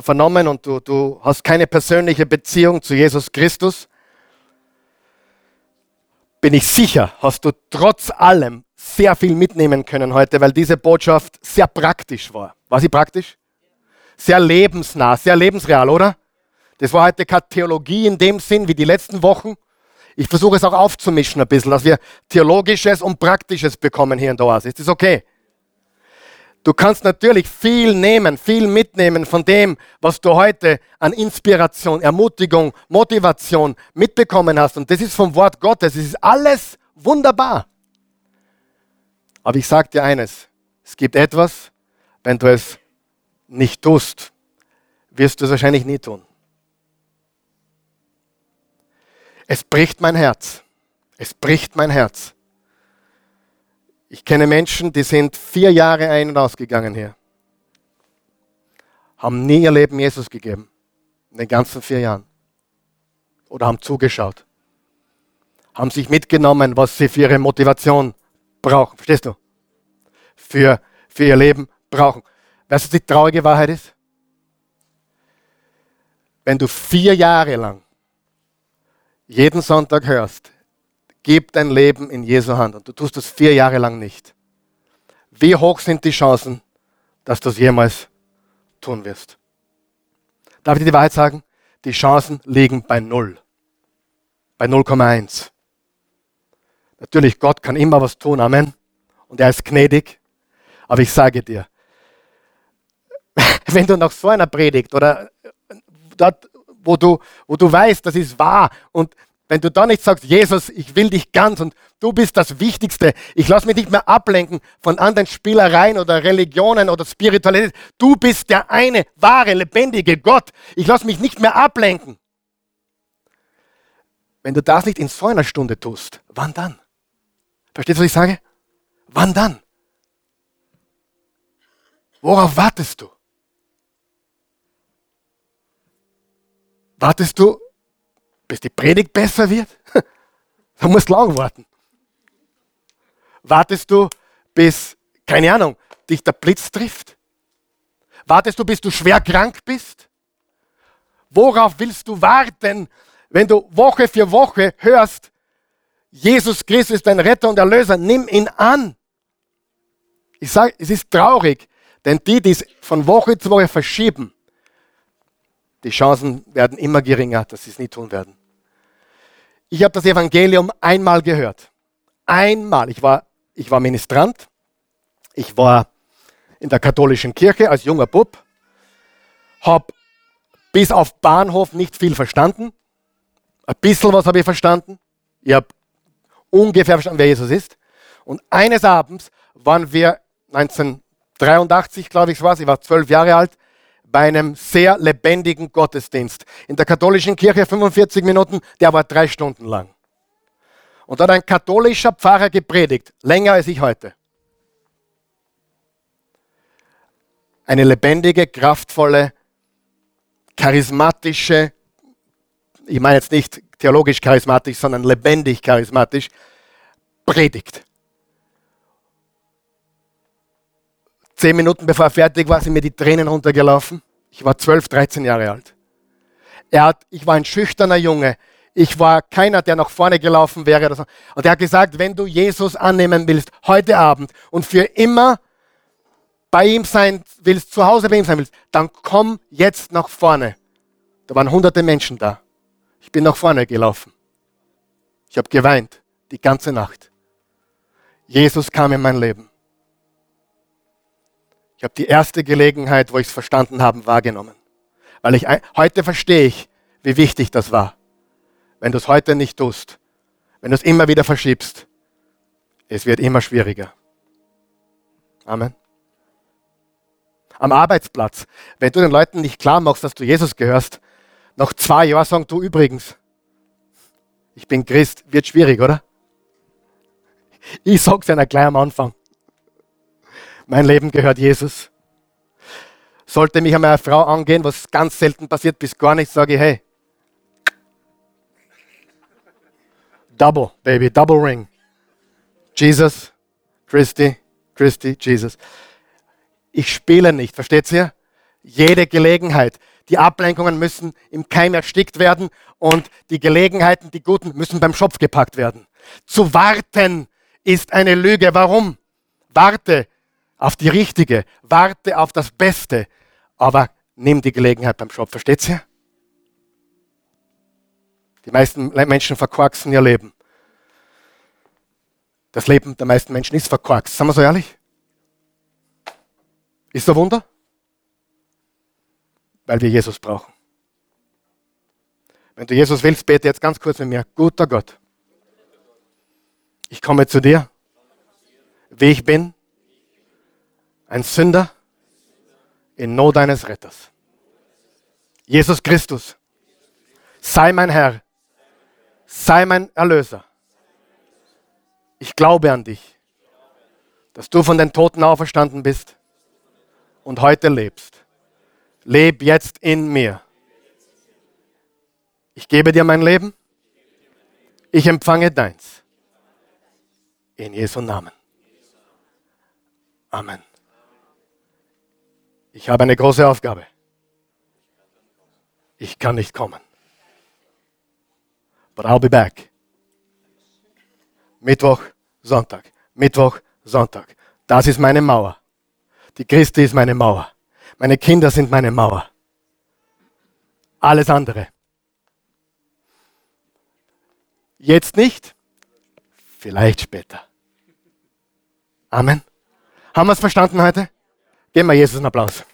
vernommen und du, du hast keine persönliche Beziehung zu Jesus Christus, bin ich sicher, hast du trotz allem sehr viel mitnehmen können heute, weil diese Botschaft sehr praktisch war. War sie praktisch? Sehr lebensnah, sehr lebensreal, oder? Das war heute keine Theologie in dem Sinn wie die letzten Wochen. Ich versuche es auch aufzumischen ein bisschen, dass wir Theologisches und Praktisches bekommen hier in der Oase. Ist das okay? Du kannst natürlich viel nehmen, viel mitnehmen von dem, was du heute an Inspiration, Ermutigung, Motivation mitbekommen hast. Und das ist vom Wort Gottes. Es ist alles wunderbar. Aber ich sage dir eines, es gibt etwas, wenn du es nicht tust, wirst du es wahrscheinlich nie tun. Es bricht mein Herz. Es bricht mein Herz. Ich kenne Menschen, die sind vier Jahre ein- und ausgegangen hier. Haben nie ihr Leben Jesus gegeben. In den ganzen vier Jahren. Oder haben zugeschaut. Haben sich mitgenommen, was sie für ihre Motivation brauchen. Verstehst du? Für, für ihr Leben brauchen. Weißt du, was die traurige Wahrheit ist? Wenn du vier Jahre lang jeden Sonntag hörst, Gib dein Leben in Jesu Hand und du tust das vier Jahre lang nicht. Wie hoch sind die Chancen, dass du es jemals tun wirst? Darf ich dir die Wahrheit sagen? Die Chancen liegen bei Null. Bei 0,1. Natürlich, Gott kann immer was tun, Amen. Und er ist gnädig. Aber ich sage dir, wenn du nach so einer Predigt oder dort, wo du, wo du weißt, das ist wahr und wenn du da nicht sagst, Jesus, ich will dich ganz und du bist das Wichtigste, ich lasse mich nicht mehr ablenken von anderen Spielereien oder Religionen oder Spiritualität. Du bist der eine wahre, lebendige Gott. Ich lasse mich nicht mehr ablenken. Wenn du das nicht in so einer Stunde tust, wann dann? Verstehst du, was ich sage? Wann dann? Worauf wartest du? Wartest du bis die Predigt besser wird? Da musst du lang warten. Wartest du, bis, keine Ahnung, dich der Blitz trifft? Wartest du, bis du schwer krank bist? Worauf willst du warten, wenn du Woche für Woche hörst, Jesus Christus ist dein Retter und Erlöser, nimm ihn an. Ich sage, es ist traurig, denn die, die es von Woche zu Woche verschieben, die Chancen werden immer geringer, dass sie es nie tun werden. Ich habe das Evangelium einmal gehört. Einmal. Ich war, ich war Ministrant. Ich war in der katholischen Kirche als junger Bub. Habe bis auf Bahnhof nicht viel verstanden. Ein bisschen was habe ich verstanden. Ich habe ungefähr verstanden, wer Jesus ist. Und eines Abends waren wir 1983, glaube ich, war ich war zwölf Jahre alt, bei einem sehr lebendigen Gottesdienst. In der katholischen Kirche 45 Minuten, der war drei Stunden lang. Und da hat ein katholischer Pfarrer gepredigt, länger als ich heute. Eine lebendige, kraftvolle, charismatische, ich meine jetzt nicht theologisch charismatisch, sondern lebendig charismatisch, predigt. Zehn Minuten bevor er fertig war, sind mir die Tränen runtergelaufen. Ich war 12, 13 Jahre alt. Er hat, ich war ein schüchterner Junge. Ich war keiner, der nach vorne gelaufen wäre. Oder so. Und er hat gesagt, wenn du Jesus annehmen willst, heute Abend und für immer bei ihm sein willst, zu Hause bei ihm sein willst, dann komm jetzt nach vorne. Da waren hunderte Menschen da. Ich bin nach vorne gelaufen. Ich habe geweint die ganze Nacht. Jesus kam in mein Leben. Ich habe die erste Gelegenheit, wo ich es verstanden habe, wahrgenommen. Weil ich heute verstehe ich, wie wichtig das war. Wenn du es heute nicht tust, wenn du es immer wieder verschiebst, es wird immer schwieriger. Amen. Am Arbeitsplatz, wenn du den Leuten nicht klar machst, dass du Jesus gehörst, nach zwei Jahren sagen du übrigens, ich bin Christ, wird schwierig, oder? Ich sag's ja gleich am Anfang. Mein Leben gehört Jesus. Sollte mich einmal eine Frau angehen, was ganz selten passiert, bis gar nicht, sage ich, hey, double, baby, double ring. Jesus, Christi, Christi, Jesus. Ich spiele nicht, versteht ihr? Jede Gelegenheit. Die Ablenkungen müssen im Keim erstickt werden und die Gelegenheiten, die guten, müssen beim Schopf gepackt werden. Zu warten ist eine Lüge. Warum? Warte, auf die richtige, warte auf das Beste, aber nimm die Gelegenheit beim Schopf. Versteht ihr? Die meisten Menschen verkorksen ihr Leben. Das Leben der meisten Menschen ist verkorkst. Sagen wir so ehrlich? Ist ein Wunder? Weil wir Jesus brauchen. Wenn du Jesus willst, bete jetzt ganz kurz mit mir. Guter Gott, ich komme zu dir, wie ich bin, ein Sünder in Not deines Retters. Jesus Christus, sei mein Herr, sei mein Erlöser. Ich glaube an dich, dass du von den Toten auferstanden bist und heute lebst. Leb jetzt in mir. Ich gebe dir mein Leben. Ich empfange deins. In Jesu Namen. Amen. Ich habe eine große Aufgabe. Ich kann nicht kommen. But I'll be back. Mittwoch, Sonntag. Mittwoch, Sonntag. Das ist meine Mauer. Die Christi ist meine Mauer. Meine Kinder sind meine Mauer. Alles andere. Jetzt nicht, vielleicht später. Amen. Haben wir es verstanden heute? Geben wir Jesus einen Applaus.